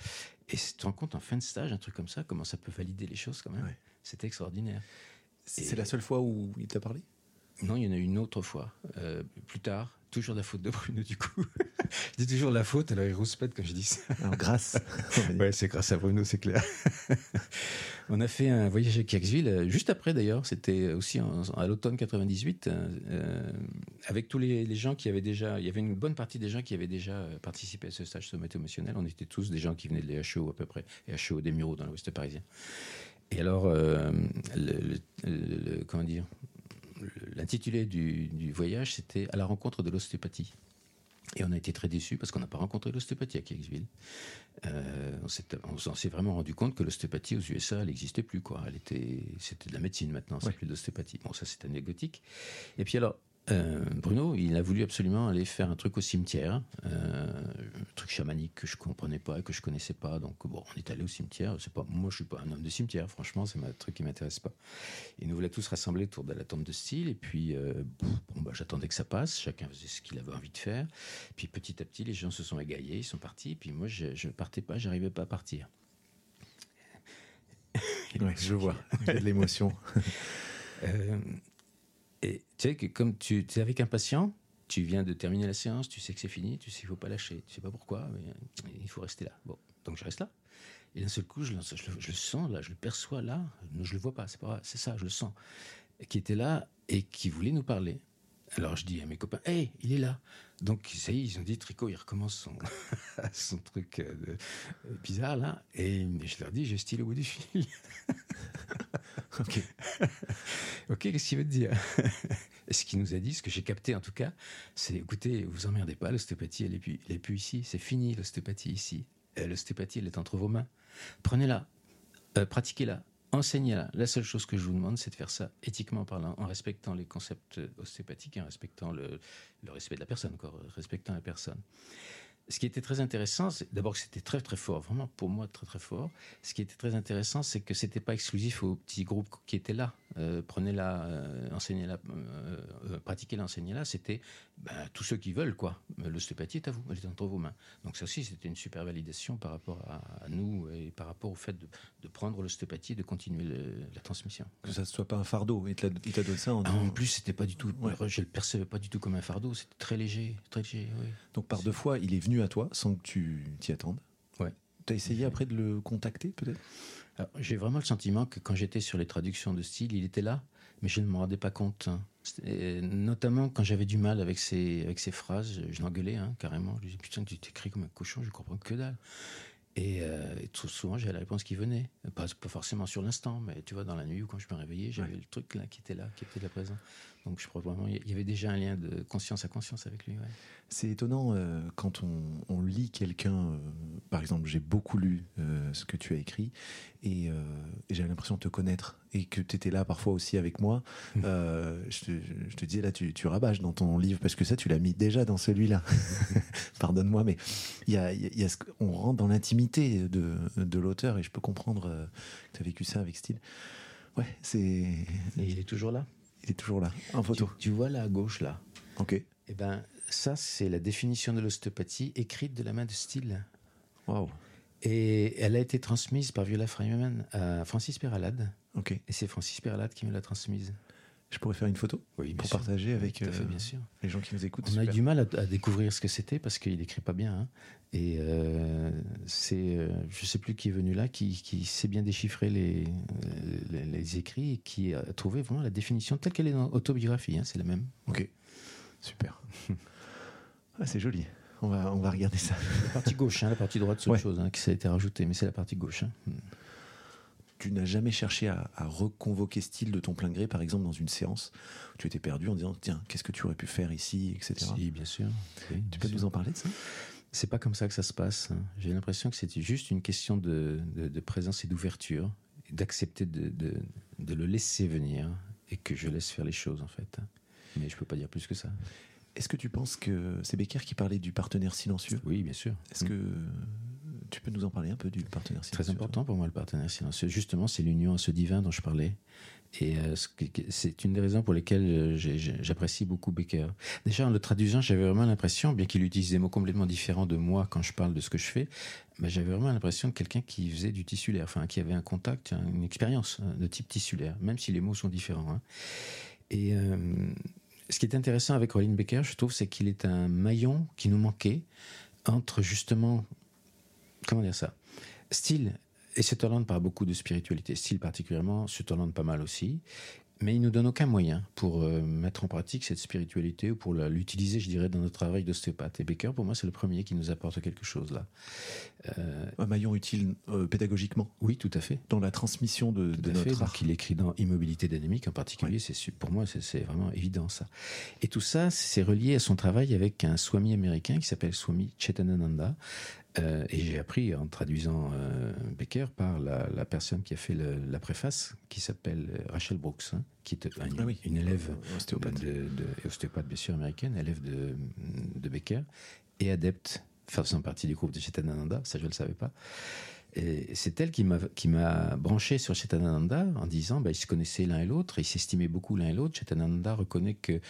Et tu te rends compte en fin de stage, un truc comme ça, comment ça peut valider les choses quand même. Ouais. C'était extraordinaire. C'est la seule fois où il t'a parlé? Non, il y en a eu une autre fois, euh, plus tard, toujours la faute de Bruno du coup. je dis toujours la faute, alors il rouspète quand je dis ça. Alors, grâce. Ouais, c'est grâce à Bruno, c'est clair. on a fait un voyage à Kirksville, euh, juste après d'ailleurs, c'était aussi en- à l'automne 98, euh, euh, avec tous les, les gens qui avaient déjà, il y avait une bonne partie des gens qui avaient déjà participé à ce stage sommet émotionnel. On était tous des gens qui venaient de l'EHO à peu près, EHO des Mureaux dans l'Ouest parisien. Et alors, euh, le, le- le- le- comment dire, l'intitulé du, du voyage, c'était à la rencontre de l'ostéopathie. Et on a été très déçus parce qu'on n'a pas rencontré l'ostéopathie à Kirksville. Euh, on s'en s'est vraiment rendu compte que l'ostéopathie aux USA, elle n'existait plus. Quoi. Elle était, c'était de la médecine maintenant, c'est Ouais. plus de l'ostéopathie. Bon, ça c'est anecdotique. Et puis alors, euh, Bruno, il a voulu absolument aller faire un truc au cimetière, euh, un truc chamanique que je comprenais pas et que je connaissais pas. Donc bon, on est allé au cimetière. C'est pas, moi, je suis pas un homme de cimetière. Franchement, c'est un truc qui m'intéresse pas. Et nous voulait tous rassembler autour de la tombe de style. Et puis, euh, bon, bah, j'attendais que ça passe. Chacun faisait ce qu'il avait envie de faire. Puis petit à petit, les gens se sont égaillés, ils sont partis. Puis moi, je, je partais pas, j'arrivais pas à partir. Ouais, je vois. Il y a de l'émotion. Et tu sais que comme tu es avec un patient, tu viens de terminer la séance, tu sais que c'est fini, tu sais qu'il faut pas lâcher, tu sais pas pourquoi, mais il faut rester là. Bon, donc je reste là. Et d'un seul coup, je, le- sens là, je le perçois là. Je le vois pas, c'est ça, je le sens. Qui était là et qui voulait nous parler. Alors je dis à mes copains, hey, il est là. Donc ça y est, ils ont dit, Tricot, il recommence son, son truc euh, euh, bizarre là. Et je leur dis, j'ai style au bout du fil. Ok. Ok, qu'est-ce qu'il veut te dire? Et Ce qu'il nous a dit, ce que j'ai capté en tout cas, c'est écoutez, vous emmerdez pas, l'ostéopathie, elle est plus, elle est plus ici, c'est fini l'ostéopathie ici. Euh, L'ostéopathie, elle est entre vos mains. Prenez-la, euh, pratiquez-la, enseignez-la. La seule chose que je vous demande, c'est de faire ça éthiquement parlant, en respectant les concepts ostéopathiques en respectant le, respect de la personne, quoi, respectant la personne. Ce qui était très intéressant, d'abord que c'était très très fort, vraiment pour moi très très fort. Ce qui était très intéressant, c'est que c'était pas exclusif aux petits groupes qui étaient là. Euh, Prenez-la, euh, enseignez-la, euh, euh, pratiquez-la, enseignez-la. C'était ben, tous ceux qui veulent quoi. L'ostéopathie est à vous, elle est entre vos mains. Donc ça aussi, c'était une super validation par rapport à, à nous et par rapport au fait de, de prendre l'ostéopathie, et de continuer le- la transmission. Que ça ne soit pas un fardeau. Il t'a donné ça en Ah, en plus, c'était pas du tout. Ouais. Je le percevais pas du tout comme un fardeau. C'était très léger, très léger. Oui. Donc par deux fois, il est venu à toi sans que tu t'y attendes. Ouais. T'as essayé après de le contacter peut-être? J'ai vraiment le sentiment que quand j'étais sur les traductions de style, il était là, mais je ne m'en rendais pas compte. hein. C'était- Notamment quand j'avais du mal avec ces, avec ces phrases, je, l'engueulais hein, carrément. Je lui disais Putain, tu t'écris comme un cochon, je comprends que dalle. Et, euh, et trop souvent, j'avais la réponse qui venait. Pas, pas forcément sur l'instant, mais tu vois, dans la nuit ou quand je me réveillais, j'avais le truc là qui était là, qui était là présent. Donc je crois vraiment, il y avait déjà un lien de conscience à conscience avec lui. ouais. C'est étonnant euh, quand on, on lit quelqu'un. euh, par exemple, j'ai beaucoup lu euh, ce que tu as écrit et, et j'avais l'impression de te connaître et que tu étais là parfois aussi avec moi. Euh, je, te, je te disais là, tu, tu rabâches dans ton livre parce que ça, tu l'as mis déjà dans celui-là. Pardonne-moi, mais il y a, il y a- il y a ce que- on rentre dans l'intimité de, de l'auteur et je peux comprendre que tu as vécu ça avec style. Ouais, c'est. Et il est toujours là? Il est toujours là, en photo. Tu, tu vois là à gauche là. Ok. Eh ben, ça, c'est la définition de l'ostéopathie écrite de la main de Steele. Waouh. Et elle a été transmise par Viola Freiman à Francis Peralade. Ok. Et c'est Francis Peralade qui me l'a transmise. Je pourrais faire une photo Oui, pour partager avec fait, euh, bien sûr. les gens qui nous écoutent. On a eu super. du mal à, à découvrir ce que c'était parce qu'il écrit pas bien. hein. Et euh, c'est, euh, je sais plus qui est venu là, qui, qui sait bien déchiffrer les, les, les écrits et qui a trouvé vraiment la définition telle qu'elle est dans l'autobiographie. hein, c'est la même. Ok, super. Ah, c'est joli. On va, on va regarder ça. La partie gauche, hein, la partie droite, c'est autre chose hein, qui ça a été rajouté, mais c'est la partie gauche. Tu n'as jamais cherché à, reconvoquer style de ton plein gré, par exemple dans une séance où tu étais perdu en disant tiens, qu'est-ce que tu aurais pu faire ici, etc. Si, bien sûr. tu peux nous en parler de ça? C'est pas comme ça que ça se passe. J'ai l'impression que c'était juste une question de, de, présence et d'ouverture, d'accepter de, de, le laisser venir et que je laisse faire les choses en fait. Mais je peux pas dire plus que ça. Est-ce que tu penses que c'est Becker qui parlait du partenaire silencieux? Oui, bien sûr. Est-ce que tu peux nous en parler un peu du partenaire silencieux Très important pour moi le partenaire silencieux. Justement, c'est l'union à ce divin dont je parlais. Et euh, c'est une des raisons pour lesquelles euh, j'apprécie beaucoup Becker. Déjà, en le traduisant, j'avais vraiment l'impression, bien qu'il utilise des mots complètement différents de moi quand je parle de ce que je fais, mais j'avais vraiment l'impression de quelqu'un qui faisait du tissulaire, enfin, qui avait un contact, une expérience hein, de type tissulaire, même si les mots sont différents. Hein. Et euh, ce qui est intéressant avec Roland Becker, je trouve, c'est qu'il est un maillon qui nous manquait entre justement, comment dire ça, style, et Sutherland parle beaucoup de spiritualité, style particulièrement, Sutherland pas mal aussi, mais il nous donne aucun moyen pour euh, mettre en pratique cette spiritualité ou pour l'utiliser, je dirais, dans notre travail d'ostéopathe. Et Becker, pour moi, c'est le premier qui nous apporte quelque chose là. Euh, un maillon utile euh, pédagogiquement. Oui, tout à fait. Dans la transmission de, de notre fait. art. il écrit dans Immobilité dynamique en particulier. C'est pour moi, c'est vraiment évident ça. Et tout ça, c'est relié à son travail avec un swami américain qui s'appelle Swami Chetanananda, euh, et j'ai appris en traduisant euh, Becker par la, personne qui a fait la préface, qui s'appelle euh, Rachel Brooks, hein, qui est une, ah une élève ostéopathe. De, ostéopathe, bien sûr, américaine, élève de, de Becker, et adepte, faisant partie du groupe de Chetanananda, ça je ne le savais pas. Et c'est elle qui m'a branché sur Chetananda en disant bah, ils se connaissaient l'un et l'autre, ils s'estimaient beaucoup l'un et l'autre. Chetananda reconnaît que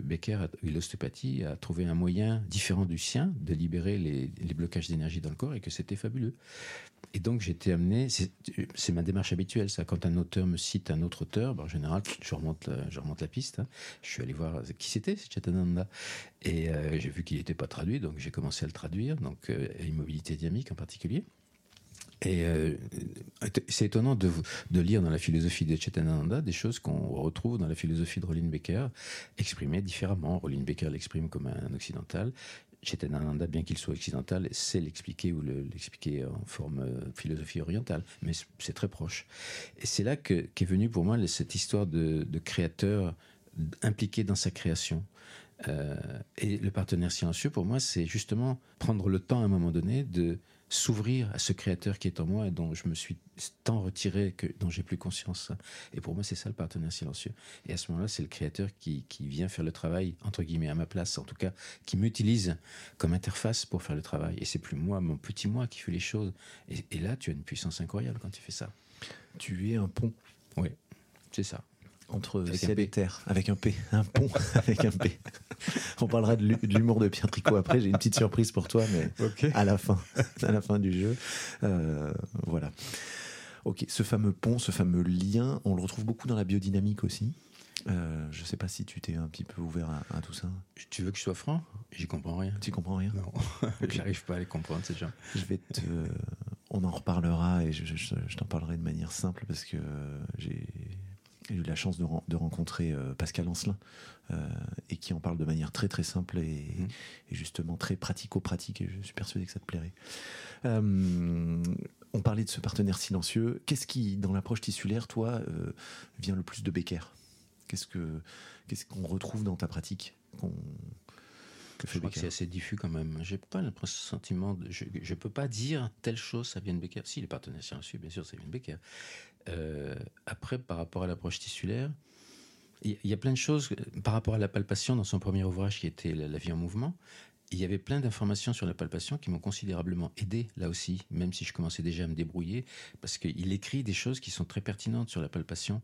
Becker, l'ostéopathie, a trouvé un moyen différent du sien de libérer les blocages d'énergie dans le corps et que c'était fabuleux. Et donc été amené, c'est ma démarche habituelle, ça. Quand un auteur me cite un autre auteur, ben, en général, je remonte, la, je remonte la piste. Hein. Je suis allé voir qui c'était, c'est Chatananda. Et euh, j'ai vu qu'il n'était pas traduit, donc j'ai commencé à le traduire, donc euh, immobilité dynamique en particulier. Et euh, c'est étonnant de, lire dans la philosophie de Chetananda des choses qu'on retrouve dans la philosophie de Rollin Becker, exprimées différemment. Rollin Becker l'exprime comme un occidental. Chetananda, bien qu'il soit occidental, sait l'expliquer ou l'expliquer en forme euh, philosophie orientale, mais c'est très proche. Et c'est là qu'est venue pour moi cette histoire de créateur impliqué dans sa création. Euh, et le partenaire silencieux, pour moi, c'est justement prendre le temps à un moment donné de s'ouvrir à ce créateur qui est en moi et dont je me suis tant retiré que dont j'ai plus conscience. Et pour moi, c'est ça le partenaire silencieux. Et à ce moment-là, c'est le créateur qui, qui vient faire le travail entre guillemets à ma place, en tout cas, qui m'utilise comme interface pour faire le travail. Et c'est plus moi, mon petit moi, qui fait les choses. Et, et là, tu as une puissance incroyable quand tu fais ça. Tu es un pont. Oui, c'est ça entre ciel et terre, avec un P, un pont avec un P. On parlera de l'humour de Pierre Tricot après. J'ai une petite surprise pour toi, mais à la fin, à la fin du jeu, euh, voilà. Ok, ce fameux pont, ce fameux lien, on le retrouve beaucoup dans la biodynamique aussi. Euh, je ne sais pas si tu t'es un petit peu ouvert à, tout ça. Tu veux que je sois franc? J'y comprends rien. Tu comprends rien? Non, j'arrive pas à les comprendre ces gens. Je vais te, on en reparlera et je, je t'en parlerai de manière simple parce que j'ai j'ai eu la chance de, rencontrer euh, Pascal Ancelin euh, et qui en parle de manière très très simple et, mmh. justement très pratico-pratique et je suis persuadé que ça te plairait. Euh, on parlait de ce partenaire silencieux. Qu'est-ce qui, dans l'approche tissulaire, toi, vient le plus de Becker? Qu'est-ce que qu'est-ce qu'on retrouve dans ta pratique je crois que c'est assez diffus quand même. J'ai pas le sentiment, de, je, ne peux pas dire telle chose, ça vient de Becker. Si, les partenaires silencieux, bien sûr, ça vient de Becker. Euh, après, par rapport à l'approche tissulaire, il y, a plein de choses par rapport à la palpation dans son premier ouvrage qui était La, vie en mouvement. Il y avait plein d'informations sur la palpation qui m'ont considérablement aidé là aussi, même si je commençais déjà à me débrouiller, parce qu'il écrit des choses qui sont très pertinentes sur la palpation.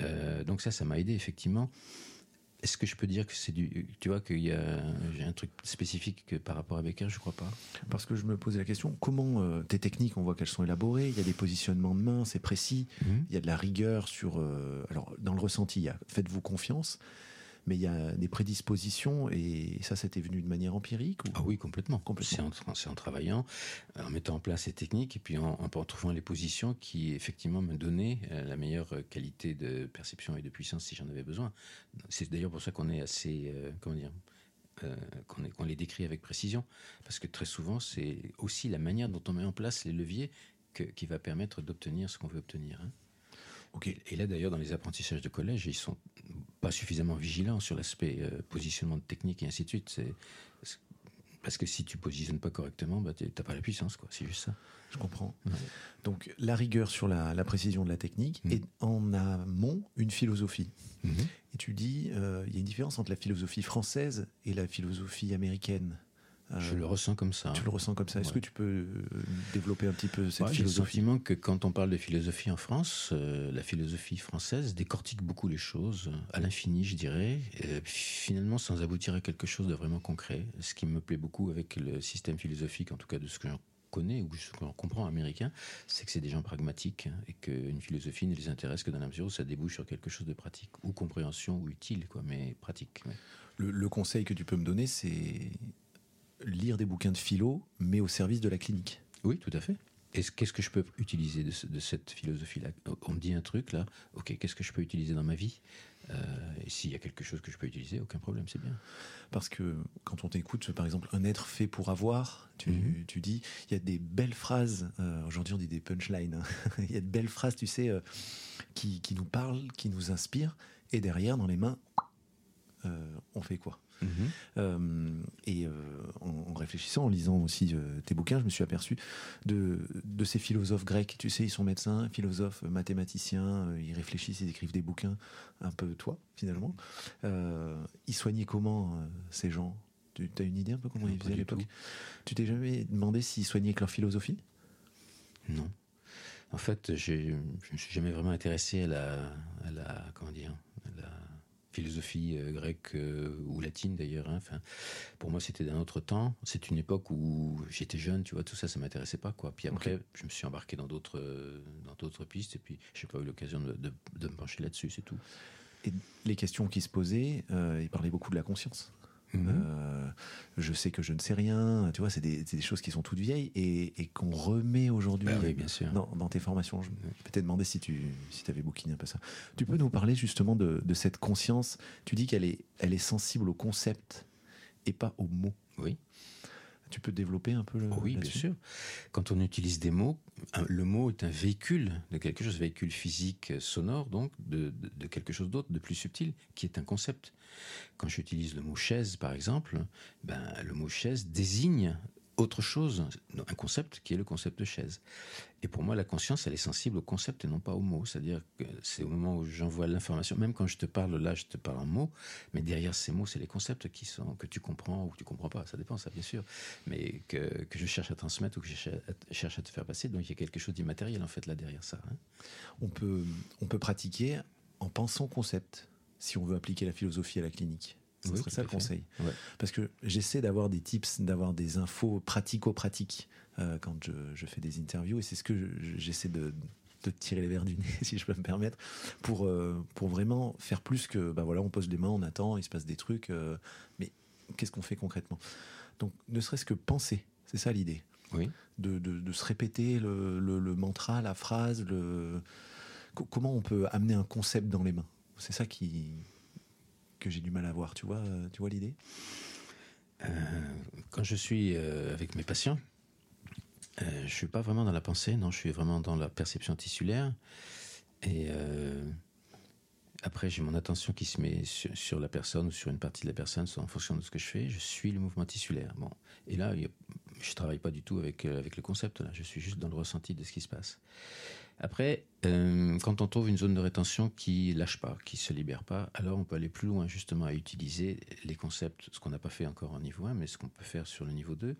Euh, donc ça, ça m'a aidé effectivement. Est-ce que je peux dire que c'est du. Tu vois, qu'il y a j'ai un truc spécifique que par rapport à Becker, je crois pas. Parce que je me posais la question comment euh, tes techniques, on voit qu'elles sont élaborées, il y a des positionnements de main, c'est précis, mhm. il y a de la rigueur sur. Euh, alors, dans le ressenti, il y a faites-vous confiance mais il y a des prédispositions et ça, c'était venu de manière empirique Ah oui, complètement. complètement. C'est en, travaillant, en mettant en place ces techniques et puis en, en trouvant les positions qui, effectivement, me donnaient euh, la meilleure qualité de perception et de puissance si j'en avais besoin. C'est d'ailleurs pour ça qu'on est assez, euh, comment dire, euh, qu'on les décrit avec précision. Parce que très souvent, c'est aussi la manière dont on met en place les leviers qui va permettre d'obtenir ce qu'on veut obtenir. Hein. Et là, d'ailleurs, dans les apprentissages de collège, ils sont pas suffisamment vigilants sur l'aspect euh, positionnement de technique et ainsi de suite. C'est parce que si tu positionnes pas correctement, bah, tu n'as pas la puissance, quoi. C'est juste ça. Je comprends. Donc la rigueur sur la, précision de la technique mm. et en amont une philosophie. Mm-hmm. Et tu dis, euh, il y a une différence entre la philosophie française et la philosophie américaine. Euh, je le ressens comme ça. Tu le ressens comme ça. Est-ce que tu peux euh, développer un petit peu cette philosophie J'ai le sentiment que quand on parle de philosophie en France, euh, la philosophie française décortique beaucoup les choses, à l'infini, je dirais, finalement sans aboutir à quelque chose de vraiment concret. Ce qui me plaît beaucoup avec le système philosophique, en tout cas de ce que j'en connais ou ce que j'en comprends américain, c'est que c'est des gens pragmatiques hein, et qu'une philosophie ne les intéresse que dans la mesure où ça débouche sur quelque chose de pratique, ou compréhension, ou utile, quoi, mais pratique. Le, le conseil que tu peux me donner, c'est lire des bouquins de philo, mais au service de la clinique. Oui, tout à fait. Qu'est-ce que je peux utiliser de, cette philosophie-là? On me dit un truc là, ok, qu'est-ce que je peux utiliser dans ma vie? Euh, Et s'il y a quelque chose que je peux utiliser, aucun problème, c'est bien. Parce que quand on t'écoute, par exemple, un être fait pour avoir, tu, mhm. dis, il y a des belles phrases, euh, aujourd'hui on dit des punchlines, hein. il y a de belles phrases, tu sais, euh, qui, qui, nous parlent, qui nous inspirent, et derrière, dans les mains, on fait quoi? Mhm. Euh, et euh, en, réfléchissant, en lisant aussi euh, tes bouquins, je me suis aperçu de, de, ces philosophes grecs. Tu sais, ils sont médecins, philosophes, mathématiciens, ils réfléchissent, ils écrivent des bouquins, un peu toi, finalement. ils soignaient comment ces gens? Tu as une idée un peu comment ils faisaient à l'époque? Tu t'es jamais demandé s'ils soignaient avec leur philosophie? Non. En fait, je ne me suis jamais vraiment intéressé à la, à la comment dire, à la philosophie euh, grecque euh, ou latine d'ailleurs. Hein. Enfin, pour moi, c'était d'un autre temps. C'est une époque où j'étais jeune, tu vois, tout ça, ça m'intéressait pas, quoi. Puis après, je me suis embarqué dans d'autres, dans d'autres pistes, et puis j'ai pas eu l'occasion de, de, me pencher là-dessus, c'est tout. Et les questions qui se posaient, euh, il parlait beaucoup de la conscience. Mhm. Euh, je sais que je ne sais rien. Tu vois, c'est des, choses qui sont toutes vieilles et, qu'on remet aujourd'hui bah dans, tes formations. Je, peux te demander si tu si avais bouquiné un peu ça. Tu peux nous parler justement de, cette conscience. Tu dis qu'elle est, elle est sensible au concept et pas aux mots. Oui. Tu peux développer un peu le. Oui, bien sûr. Quand on utilise des mots, le mot est un véhicule de quelque chose, véhicule physique, sonore, donc, de, de quelque chose d'autre, de plus subtil, qui est un concept. Quand j'utilise le mot chaise, par exemple, ben, le mot chaise désigne autre chose, un concept qui est le concept de chaise. Et pour moi, la conscience, elle est sensible au concept et non pas au mot. C'est-à-dire que c'est au moment où j'envoie l'information, même quand je te parle là, je te parle en mots, mais derrière ces mots, c'est les concepts qui sont, que tu comprends ou que tu comprends pas. Ça dépend, ça, bien sûr. Mais que, que je cherche à transmettre ou que je cherche à te faire passer. Donc il y a quelque chose d'immatériel, en fait, là derrière ça. Hein. On, peut, on peut pratiquer en pensant concept si on veut appliquer la philosophie à la clinique. Ce serait ça le conseil. Parce que j'essaie d'avoir des tips, d'avoir des infos pratico-pratiques euh, quand je, fais des interviews et c'est ce que j'essaie de, tirer les verres du nez, si je peux me permettre, pour, euh, pour vraiment faire plus que, bah voilà, on pose les mains, on attend, il se passe des trucs, euh, mais qu'est-ce qu'on fait concrètement? Donc, ne serait-ce que penser, c'est ça l'idée. Oui. De, de, se répéter le, le, mantra, la phrase, le... comment on peut amener un concept dans les mains? C'est ça qui, que j'ai du mal à voir. Tu vois, euh, tu vois l'idée? Euh, Quand je suis euh, avec mes patients, je suis pas vraiment dans la pensée, non, je suis vraiment dans la perception tissulaire. Et après, j'ai mon attention qui se met sur, la personne ou sur une partie de la personne en fonction de ce que je fais. Je suis le mouvement tissulaire. Bon. Et là, je travaille pas du tout avec, avec le concept. Là. Je suis juste dans le ressenti de ce qui se passe. Après, euh, quand on trouve une zone de rétention qui lâche pas, qui se libère pas, alors on peut aller plus loin justement à utiliser les concepts, ce qu'on n'a pas fait encore en niveau 1, mais ce qu'on peut faire sur le niveau 2.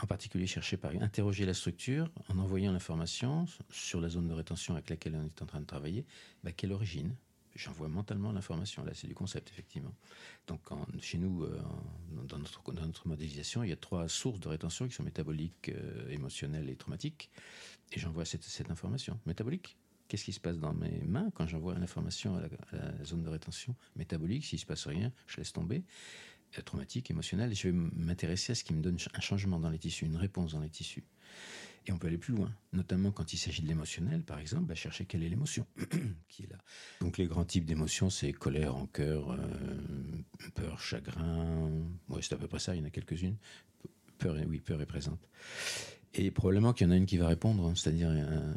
En particulier, chercher par interroger la structure en envoyant l'information sur la zone de rétention avec laquelle on est en train de travailler. Bah, quelle origine? J'envoie mentalement l'information. Là, c'est du concept, effectivement. Donc, chez nous, euh, dans, notre, modélisation, il y a trois sources de rétention qui sont métaboliques, euh, émotionnelles et traumatiques et j'envoie cette, information métabolique. Qu'est-ce qui se passe dans mes mains quand j'envoie une information à la, zone de rétention métabolique? S'il ne se passe rien, je laisse tomber. Euh, traumatique, émotionnel, et je vais m'intéresser à ce qui me donne un changement dans les tissus, une réponse dans les tissus. Et on peut aller plus loin, notamment quand il s'agit de l'émotionnel, par exemple, bah, chercher quelle est l'émotion qui est là. Donc les grands types d'émotions, c'est colère, rancœur, euh, peur, chagrin. Ouais, c'est à peu près ça, il y en a quelques-unes. Peur, oui, peur est présente. Et probablement qu'il y en a une qui va répondre, hein, c'est-à-dire euh,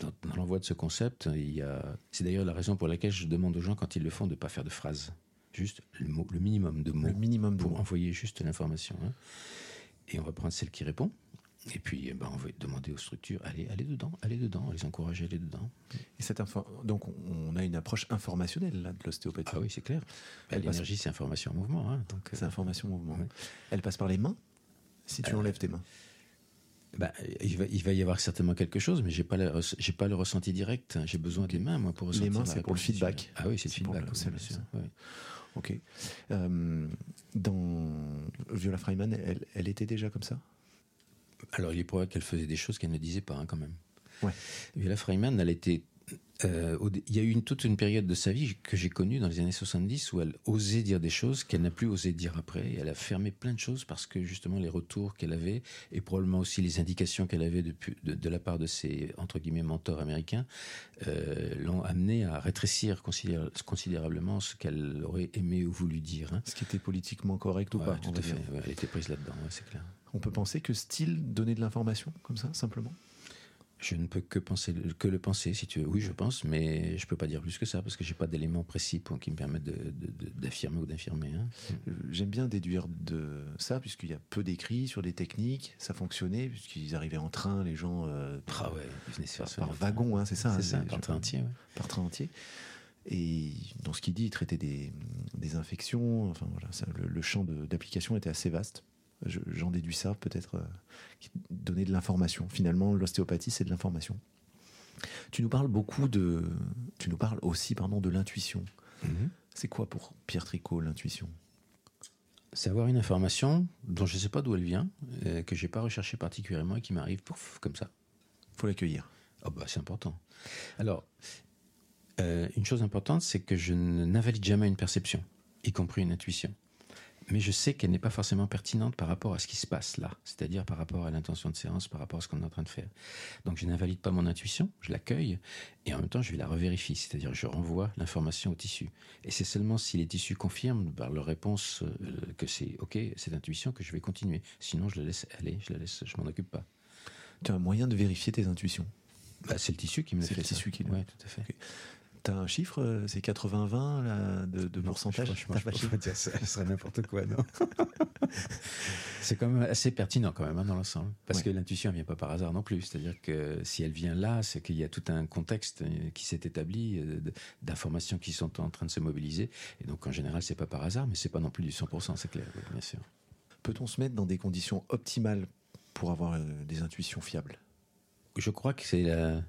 dans, dans l'envoi de ce concept, il y a. C'est d'ailleurs la raison pour laquelle je demande aux gens quand ils le font de ne pas faire de phrases, juste le, mot, le minimum de mots Le minimum de pour mots. envoyer juste l'information. hein. Et on va prendre celle qui répond. Et puis, eh ben, on va demander aux structures, allez, allez dedans, allez dedans, les encourage à aller dedans. Et cette donc on- a une approche informationnelle là, de l'ostéopathie. Ah oui, c'est clair. Passe- L'énergie, c'est information en mouvement. hein, donc, C'est euh, information mouvement. Ouais. Elle passe par les mains si tu Euh, enlèves tes mains. bah, il, va, il va y avoir certainement quelque chose, mais j'ai pas j'ai pas le ressenti direct. J'ai besoin des mains, moi, pour ressentir. mains, la c'est pour le feedback. Ah oui, c'est le C'est pour feedback. le- oui, bien sûr. Ok. Euh, dans Viola Freiman, elle, elle était déjà comme ça? Alors, il est probable qu'elle faisait des choses qu'elle ne disait pas, hein, quand même. Ouais. Viola Freiman, elle était. euh, il y a eu une, toute une période de sa vie que j'ai connue dans les années 70 où elle osait dire des choses qu'elle n'a plus osé dire après. Et elle a fermé plein de choses parce que justement les retours qu'elle avait et probablement aussi les indications qu'elle avait de, de la part de ses entre guillemets mentors américains euh, l'ont amenée à rétrécir considéra- considérablement ce qu'elle aurait aimé ou voulu dire. hein. Ce qui était politiquement correct ou Ouais, pas tout à fait. Ouais, elle était prise là-dedans, ouais, c'est clair. On peut penser que style donnait de l'information comme ça, simplement? Je ne peux que penser que le penser, si tu veux. Oui, je pense, mais je peux pas dire plus que ça parce que j'ai pas d'éléments précis pour, qui me permettent d'affirmer ou d'infirmer. hein. Euh, J'aime bien déduire de ça, puisqu'il y a peu d'écrits sur des techniques, ça fonctionnait, puisqu'ils arrivaient en train, les gens, euh, Ah ouais, business par, personnel. par wagon, hein, c'est ça C'est hein, ça, les- par train entier. ouais. par train entier. Et dans ce qu'il dit, il traitait des, des infections, enfin voilà, ça, le, le champ d'application était assez vaste. Je- J'en déduis ça, peut-être euh, donnait de l'information. Finalement, l'ostéopathie, c'est de l'information. Tu nous parles beaucoup de. Tu nous parles aussi, pardon, de l'intuition. Mhm. C'est quoi pour Pierre Tricot l'intuition? C'est avoir une information dont je ne sais pas d'où elle vient, euh, que j'ai pas recherché particulièrement et qui m'arrive pouf, comme ça. Faut l'accueillir. Ah bah, c'est important. Alors, euh, une chose importante, c'est que je n'invalide jamais une perception, y compris une intuition. Mais je sais qu'elle n'est pas forcément pertinente par rapport à ce qui se passe là, c'est-à-dire par rapport à l'intention de séance, par rapport à ce qu'on est en train de faire. Donc je n'invalide pas mon intuition, je l'accueille, et en même temps je vais la revérifie, c'est-à-dire je renvoie l'information au tissu. Et c'est seulement si les tissus confirment par leur réponse euh, que c'est OK, cette intuition, que je vais continuer. Sinon je la laisse aller, je la laisse, je m'en occupe pas. Tu as un moyen de vérifier tes intuitions? Bah, c'est le tissu qui me le C'est fait. le ça. tissu qui le- Ouais, tout à fait. Un chiffre, euh, c'est 80-20 là, de, de pourcentage? je pas dire ça, ce serait n'importe quoi, non? C'est quand même assez pertinent quand même hein, dans l'ensemble, parce Ouais. que l'intuition ne vient pas par hasard non plus. C'est-à-dire que si elle vient là, c'est qu'il y a tout un contexte euh, qui s'est établi euh, d'informations qui sont en train de se mobiliser. Et donc en général, c'est pas par hasard, mais c'est pas non plus du 100%, c'est clair, bien sûr. Peut-on se mettre dans des conditions optimales pour avoir des intuitions fiables? Je crois que c'est la-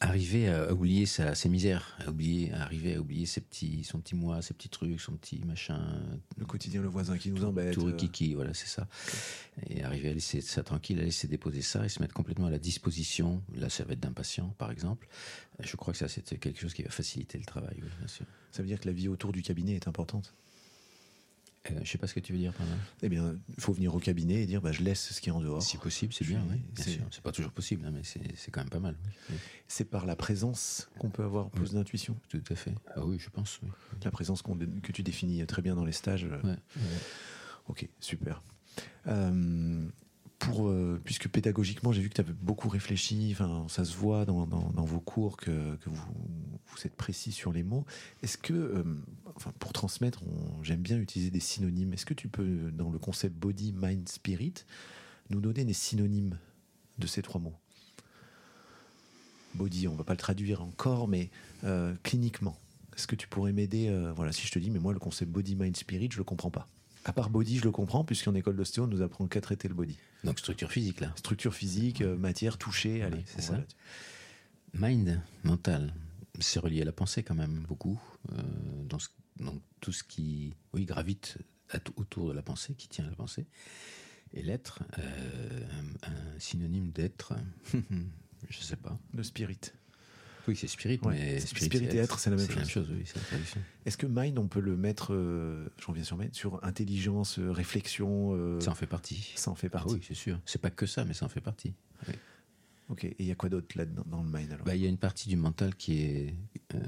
arriver à oublier sa, ses misères, à oublier, à arriver à oublier ses petits, son petit moi, ses petits trucs, son petit machin, Le quotidien, le voisin qui nous embête. Tout euh, rikiki, voilà, c'est ça. Et arriver à laisser ça tranquille, à laisser déposer ça et se mettre complètement à la disposition. Là, ça va être d'un patient, par exemple. Je crois que ça, c'est quelque chose qui va faciliter le travail, oui, bien sûr. Ça veut dire que la vie autour du cabinet est importante. Euh, je sais pas ce que tu veux dire par là. Eh bien, il faut venir au cabinet et dire bah, je laisse ce qui est en dehors. Si possible, c'est Je bien, oui, bien c'est- sûr. C'est pas toujours possible, hein, mais c'est quand même pas mal. oui. C'est par la présence qu'on peut avoir plus d'intuition. tout à fait. Ah oui, je pense. La présence que tu définis très bien dans les stages. euh, Ouais, ouais. Ok, super. Euh, euh, puisque pédagogiquement, j'ai vu que tu avais beaucoup réfléchi, ça se voit dans, vos cours que, vous, êtes précis sur les mots. Est-ce que, euh, pour transmettre, j'aime bien utiliser des synonymes. Est-ce que tu peux, dans le concept body, mind, spirit, nous donner des synonymes de ces trois mots? Body, on va pas le traduire encore, mais euh, cliniquement, est-ce que tu pourrais m'aider Voilà, si je te dis, mais moi, le concept body, mind, spirit, je le comprends pas. À part body, je le comprends, puisqu'en école d'ostéo, on nous apprend qu'à traiter le body. Donc, structure physique, là. Structure physique, euh, matière, toucher, allez. c'est ça. Mind, mental, c'est relié à la pensée quand même beaucoup. euh, dans, ce- dans tout ce qui, oui, gravite à autour de la pensée, qui tient à la pensée. Et l'être, euh, un, un synonyme d'être, je sais pas. Le spirit. Oui, c'est spirit, Ouais. mais Spirit et être, c'est la même C'est la même chose. chose, oui. Est-ce que mind, on peut le mettre, euh, j'en viens sur mind, sur intelligence, euh, réflexion euh, Ça en fait partie. Ça en fait Ah partie. oui, c'est sûr. C'est pas que ça, mais ça en fait partie. Ok. Et il y a quoi d'autre là dans, dans le mind alors? Bah, il y a une partie du mental qui est. euh,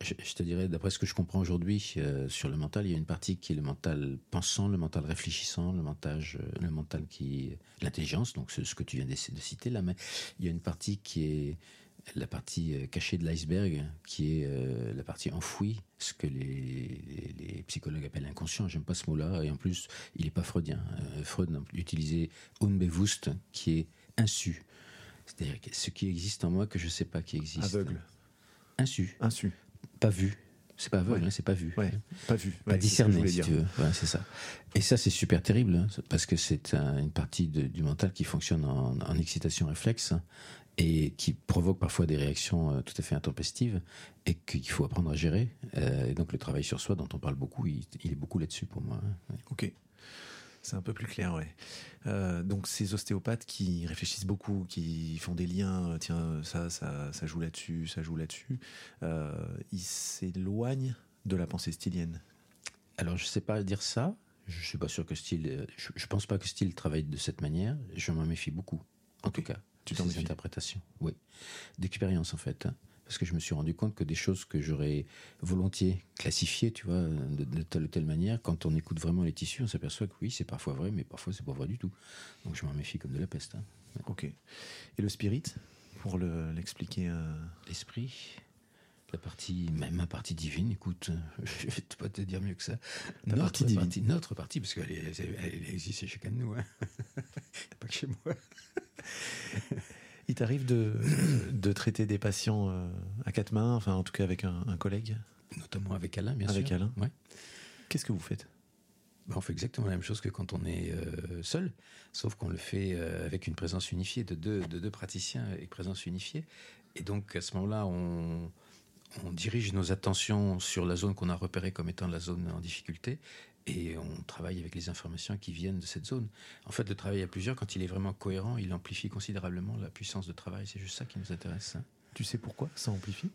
je, je te dirais, d'après ce que je comprends aujourd'hui sur le mental, il y a une partie qui est le mental pensant, le mental réfléchissant, le mental, le mental qui. L'intelligence, donc ce, ce que tu viens de, de citer là, mais il y a une partie qui est la partie euh, cachée de l'iceberg, qui est euh, la partie enfouie, ce que les, les- les psychologues appellent inconscient. J'aime pas ce mot-là, et en plus, il n'est pas freudien. Euh, Freud utilisait unbewusst, qui est insu. C'est-à-dire ce qui existe en moi que je ne sais pas qui existe. Aveugle, Insu, insu, pas vu. C'est pas aveugle, Ouais. hein, c'est pas vu. ouais, pas vu, Pas Ouais, discerné, si tu veux. C'est ça. Et ça, c'est super terrible, hein, parce que c'est un- une partie de- du mental qui fonctionne en, en excitation réflexe hein, et qui provoque parfois des réactions euh, tout à fait intempestives et qu'il faut apprendre à gérer. Euh, et donc, le travail sur soi, dont on parle beaucoup, il, il est beaucoup là-dessus pour moi. hein. Ouais. Ok. C'est un peu plus clair, ouais. Euh, donc ces ostéopathes qui réfléchissent beaucoup, qui font des liens, tiens, ça, ça, ça joue là-dessus, ça joue là-dessus, euh, ils s'éloignent de la pensée stylienne. Alors, je sais pas dire ça. Je suis pas sûr que Steele. euh, Je, je pense pas que Steele travaille de cette manière. Je m'en méfie beaucoup, en tout cas. Tu de t'en ses méfies interprétations. Oui. D'expérience, en fait. hein. Parce que je me suis rendu compte que des choses que j'aurais volontiers classifiées, tu vois, de, de telle ou telle manière, quand on écoute vraiment les tissus, on s'aperçoit que oui, c'est parfois vrai, mais parfois c'est pas vrai du tout. Donc je m'en méfie comme de la peste. hein. Ok. Et le spirit, pour le- l'expliquer. euh, L'esprit, la partie, même ma partie divine, écoute, je vais pas te dire mieux que ça. Ta partie divine. partie, notre partie, parce qu'elle elle, elle existe chez chacun de nous, hein. pas que chez moi. Il t'arrive de, de traiter des patients euh, à quatre mains, enfin en tout cas avec un, un collègue? Notamment avec Alain, bien Avec sûr. Alain. Ouais. Qu'est-ce que vous faites? Ben, on fait exactement la même chose que quand on est euh, seul, sauf qu'on le fait euh, avec une présence unifiée de deux, de deux praticiens avec présence unifiée. Et donc à ce moment-là, on, on dirige nos attentions sur la zone qu'on a repérée comme étant la zone en difficulté et on travaille avec les informations qui viennent de cette zone. En fait, le travail à plusieurs, quand il est vraiment cohérent, il amplifie considérablement la puissance de travail. C'est juste ça qui nous intéresse. hein. Tu sais pourquoi ça amplifie?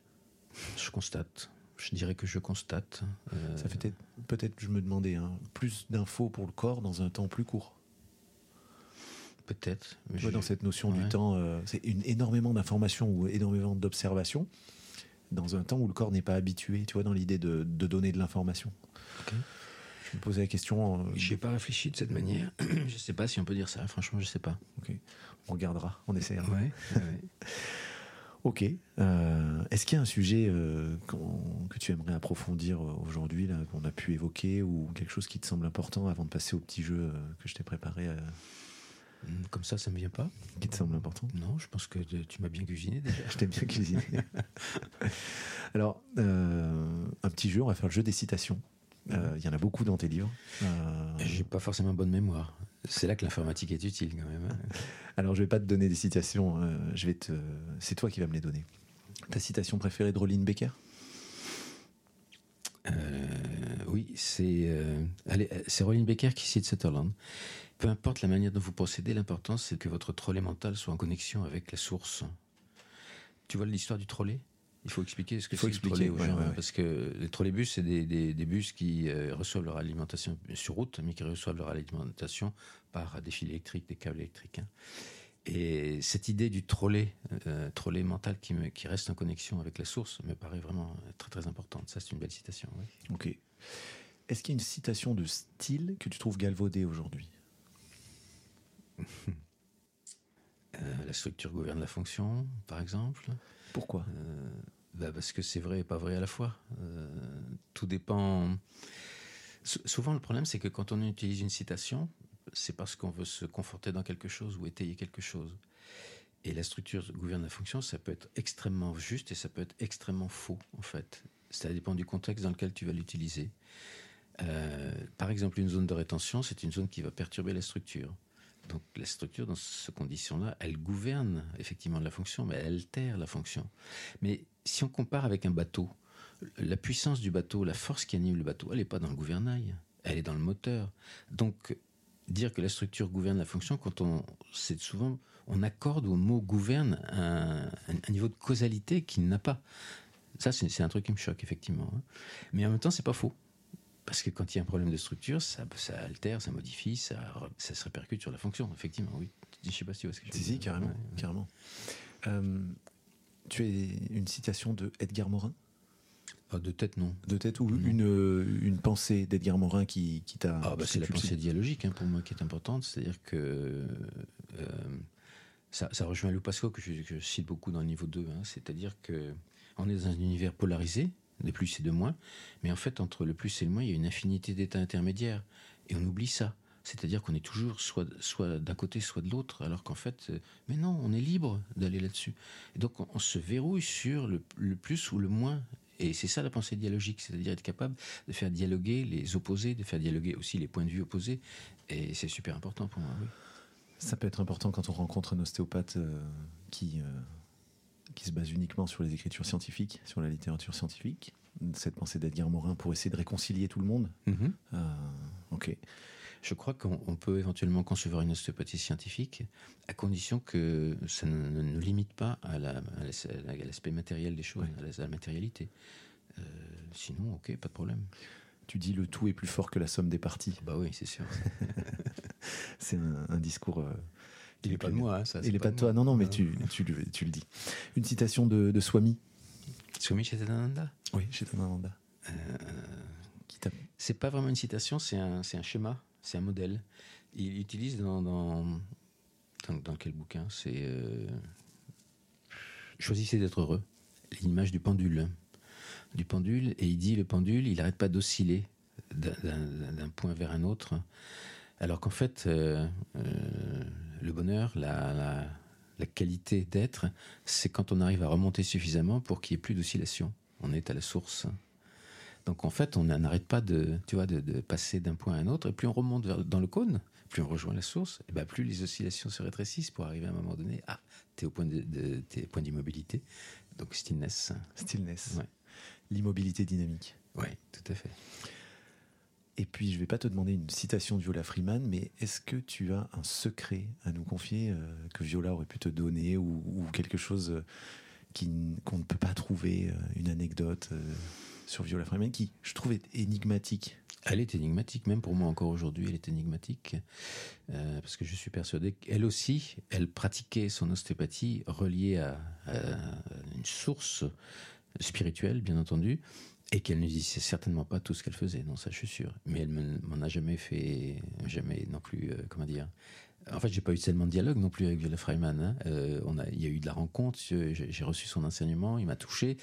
Je constate. Je dirais que je constate. euh, Ça fait peut-être, peut-être, je me demandais, hein, plus d'infos pour le corps dans un temps plus court. Peut-être. mais je- dans cette notion du temps, euh, c'est une, énormément d'informations ou énormément d'observations dans un temps où le corps n'est pas habitué, tu vois, dans l'idée de, de donner de l'information. Je me posais la question. euh, J'ai pas réfléchi de cette manière. je sais pas si on peut dire ça. Franchement, je sais pas. ok. On regardera, on essaiera. Ouais. Ok. Euh, Est-ce qu'il y a un sujet euh, que tu aimerais approfondir euh, aujourd'hui, là, qu'on a pu évoquer, ou quelque chose qui te semble important avant de passer au petit jeu que je t'ai préparé, Comme ça, ça me vient pas. qui te semble important? Non, je pense que tu m'as bien cuisiné déjà. Je t'aime bien cuisiner. Alors, euh, un petit jeu, on va faire le jeu des citations. Euh, Il y en a beaucoup dans tes livres. Euh, J'ai pas forcément bonne mémoire. C'est là que l'informatique est utile quand même. hein. alors, je vais pas te donner des citations. euh, je vais te. C'est toi qui vas me les donner. Ta citation préférée de Roline Becker? Euh, oui, c'est euh, euh, c'est Roland Becker qui cite Sutherland. Peu importe la manière dont vous procédez, l'important c'est que votre trolley mental soit en connexion avec la source. Tu vois l'histoire du trolley? Il faut expliquer ce que Il faut c'est expliquer, trolley aux ouais, gens, ouais, hein, ouais. parce que les trolleybus, c'est des, des- des bus qui euh, reçoivent leur alimentation sur route, mais qui reçoivent leur alimentation par des fils électriques, des câbles électriques. hein. Et cette idée du trolley, euh, trolley mental qui, me- qui reste en connexion avec la source, me paraît vraiment très très importante. Ça, c'est une belle citation. oui. Ok. Est-ce qu'il y a une citation de style que tu trouves galvaudée aujourd'hui? Euh, la structure gouverne la fonction, par exemple. Pourquoi? Euh, bah, parce que c'est vrai et pas vrai à la fois. Euh, tout dépend. Sou- souvent, le problème, c'est que quand on utilise une citation, c'est parce qu'on veut se conforter dans quelque chose ou étayer quelque chose. Et la structure gouverne la fonction, ça peut être extrêmement juste et ça peut être extrêmement faux, en fait. Ça dépend du contexte dans lequel tu vas l'utiliser. Euh, par exemple, une zone de rétention, c'est une zone qui va perturber la structure. Donc la structure, dans ces conditions-là, elle gouverne effectivement la fonction, mais elle altère la fonction. Mais si on compare avec un bateau, la puissance du bateau, la force qui anime le bateau, elle n'est pas dans le gouvernail, elle est dans le moteur. Donc dire que la structure gouverne la fonction quand on, c'est souvent, on accorde au mot gouverne un, un niveau de causalité qu'il n'a pas. Ça, c'est un truc qui me choque, effectivement. Hein. Mais en même temps, c'est pas faux. Parce que quand il y a un problème de structure, ça, ça altère, ça modifie, ça, ça se répercute sur la fonction, effectivement, oui. Je sais pas si tu vois ce que je veux si, Si, carrément. carrément. Euh, tu as une citation de Edgar Morin? Ah, de tête, non. De tête ou une, euh, une pensée d'Edgar Morin qui, qui t'a. Ah, bah, c'est la pensée dialogique hein, pour moi qui est importante. C'est-à-dire que. Euh, ça, ça, rejoint Lou Pasco que je, que je, cite beaucoup dans le niveau 2. Hein. C'est-à-dire que on est dans un univers polarisé, des plus et de moins, mais en fait, entre le plus et le moins, il y a une infinité d'états intermédiaires. Et on oublie ça. C'est-à-dire qu'on est toujours soit, soit d'un côté, soit de l'autre, alors qu'en fait, euh, mais non, on est libre d'aller là-dessus. Et donc, on, se verrouille sur le, plus ou le moins. Et c'est ça la pensée dialogique, c'est-à-dire être capable de faire dialoguer les opposés, de faire dialoguer aussi les points de vue opposés. Et c'est super important pour moi. Ça peut être important quand on rencontre un ostéopathe euh, qui, euh, qui se base uniquement sur les écritures scientifiques, sur la littérature scientifique. Cette pensée d'Edgar Morin pour essayer de réconcilier tout le monde. Mm-hmm. ok. Je crois qu'on peut éventuellement concevoir une ostéopathie scientifique à condition que ça ne nous limite pas à l'aspect matériel des choses, à, la, matérialité. Euh, sinon, ok, pas de problème. Tu dis le tout est plus fort que la somme des parties. Bah oui, c'est sûr. c'est un, discours. Euh, il n'est pas de moi, hein, ça. Il n'est pas, de toi, non, non, mais tu, tu, tu, le dis. Une citation de, de Swami. Swami Chetananda Oui, Chetananda. Euh, c'est pas vraiment une citation, c'est un, un schéma c'est un modèle. Il utilise dans, dans, dans, quel bouquin? C'est euh, Choisissez d'être heureux. L'image du pendule. Du pendule, et il dit le pendule, il n'arrête pas d'osciller d'un point vers un autre. Alors qu'en fait, euh, euh, le bonheur, la, la, la qualité d'être, c'est quand on arrive à remonter suffisamment pour qu'il n'y ait plus d'oscillation. On est à la source. Donc en fait, on n'arrête pas de, tu vois, de, passer d'un point à un autre. Et plus on remonte dans le cône, plus on rejoint la source, et ben plus les oscillations se rétrécissent pour arriver à un moment donné. Ah, tu es au point de, point d'immobilité. Donc stillness. Stillness. L'immobilité dynamique. Oui, tout à fait. Et puis, je ne vais pas te demander une citation de Viola Freeman, mais est-ce que tu as un secret à nous confier euh, que Viola aurait pu te donner ou, quelque chose euh, qu'on ne peut pas trouver, euh, une anecdote sur Viola Freeman qui, je trouve, est énigmatique? Elle est énigmatique, même pour moi encore aujourd'hui, elle est énigmatique, parce que je suis persuadé qu'elle aussi, elle pratiquait son ostéopathie reliée à, une source spirituelle, bien entendu, et qu'elle ne disait certainement pas tout ce qu'elle faisait, non, ça je suis sûr. Mais elle m'en a jamais fait, jamais non plus, euh, comment dire, en fait, j'ai pas eu tellement de dialogue non plus avec Viola Freiman. Hein. Euh, on a, il y a eu de la rencontre. J'ai reçu son enseignement, il m'a touché.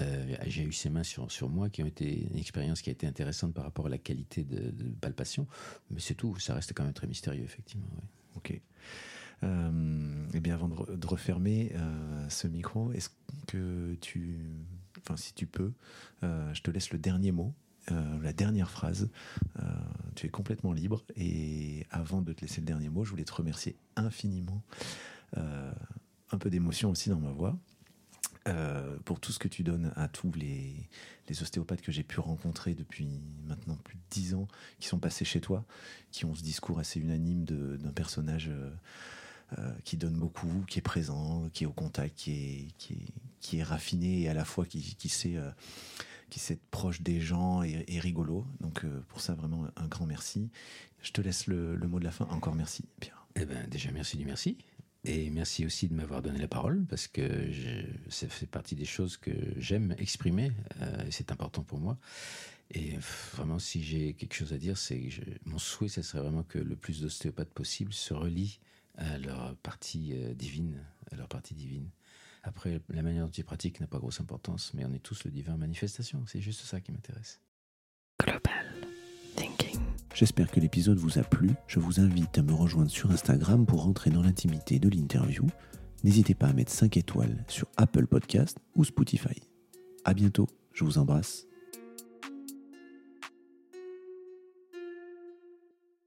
Euh, j'ai eu ses mains sur sur moi, qui ont été une expérience qui a été intéressante par rapport à la qualité de, palpation. Mais c'est tout. Ça reste quand même très mystérieux, effectivement. Ok. Euh, eh bien, avant de, refermer ce micro, est-ce que tu, enfin, si tu peux, je te laisse le dernier mot euh, la dernière phrase. Euh, tu es complètement libre. Et avant de te laisser le dernier mot, je voulais te remercier infiniment. Euh, un peu d'émotion aussi dans ma voix. pour tout ce que tu donnes à tous les, les ostéopathes que j'ai pu rencontrer depuis maintenant plus de dix ans, qui sont passés chez toi, qui ont ce discours assez unanime d'un personnage qui donne beaucoup, qui est présent, qui est au contact, qui est, raffiné et à la fois qui, sait qui s'est proche des gens et, rigolo. Donc euh, pour ça, vraiment un grand merci. Je te laisse le, mot de la fin. Encore merci, Pierre. Eh ben, déjà, merci du merci. Et merci aussi de m'avoir donné la parole parce que ça fait partie des choses que j'aime exprimer. Euh, c'est important pour moi. Et vraiment, si j'ai quelque chose à dire, c'est que mon souhait, ce serait vraiment que le plus d'ostéopathes possible se relient à leur partie euh, divine, à leur partie divine. Après, la manière dont tu pratiques n'a pas grosse importance, mais on est tous le divin manifestation. C'est juste ça qui m'intéresse. Global Thinking. J'espère que l'épisode vous a plu. Je vous invite à me rejoindre sur Instagram pour rentrer dans l'intimité de l'interview. N'hésitez pas à mettre 5 étoiles sur Apple Podcast ou Spotify. À bientôt. Je vous embrasse.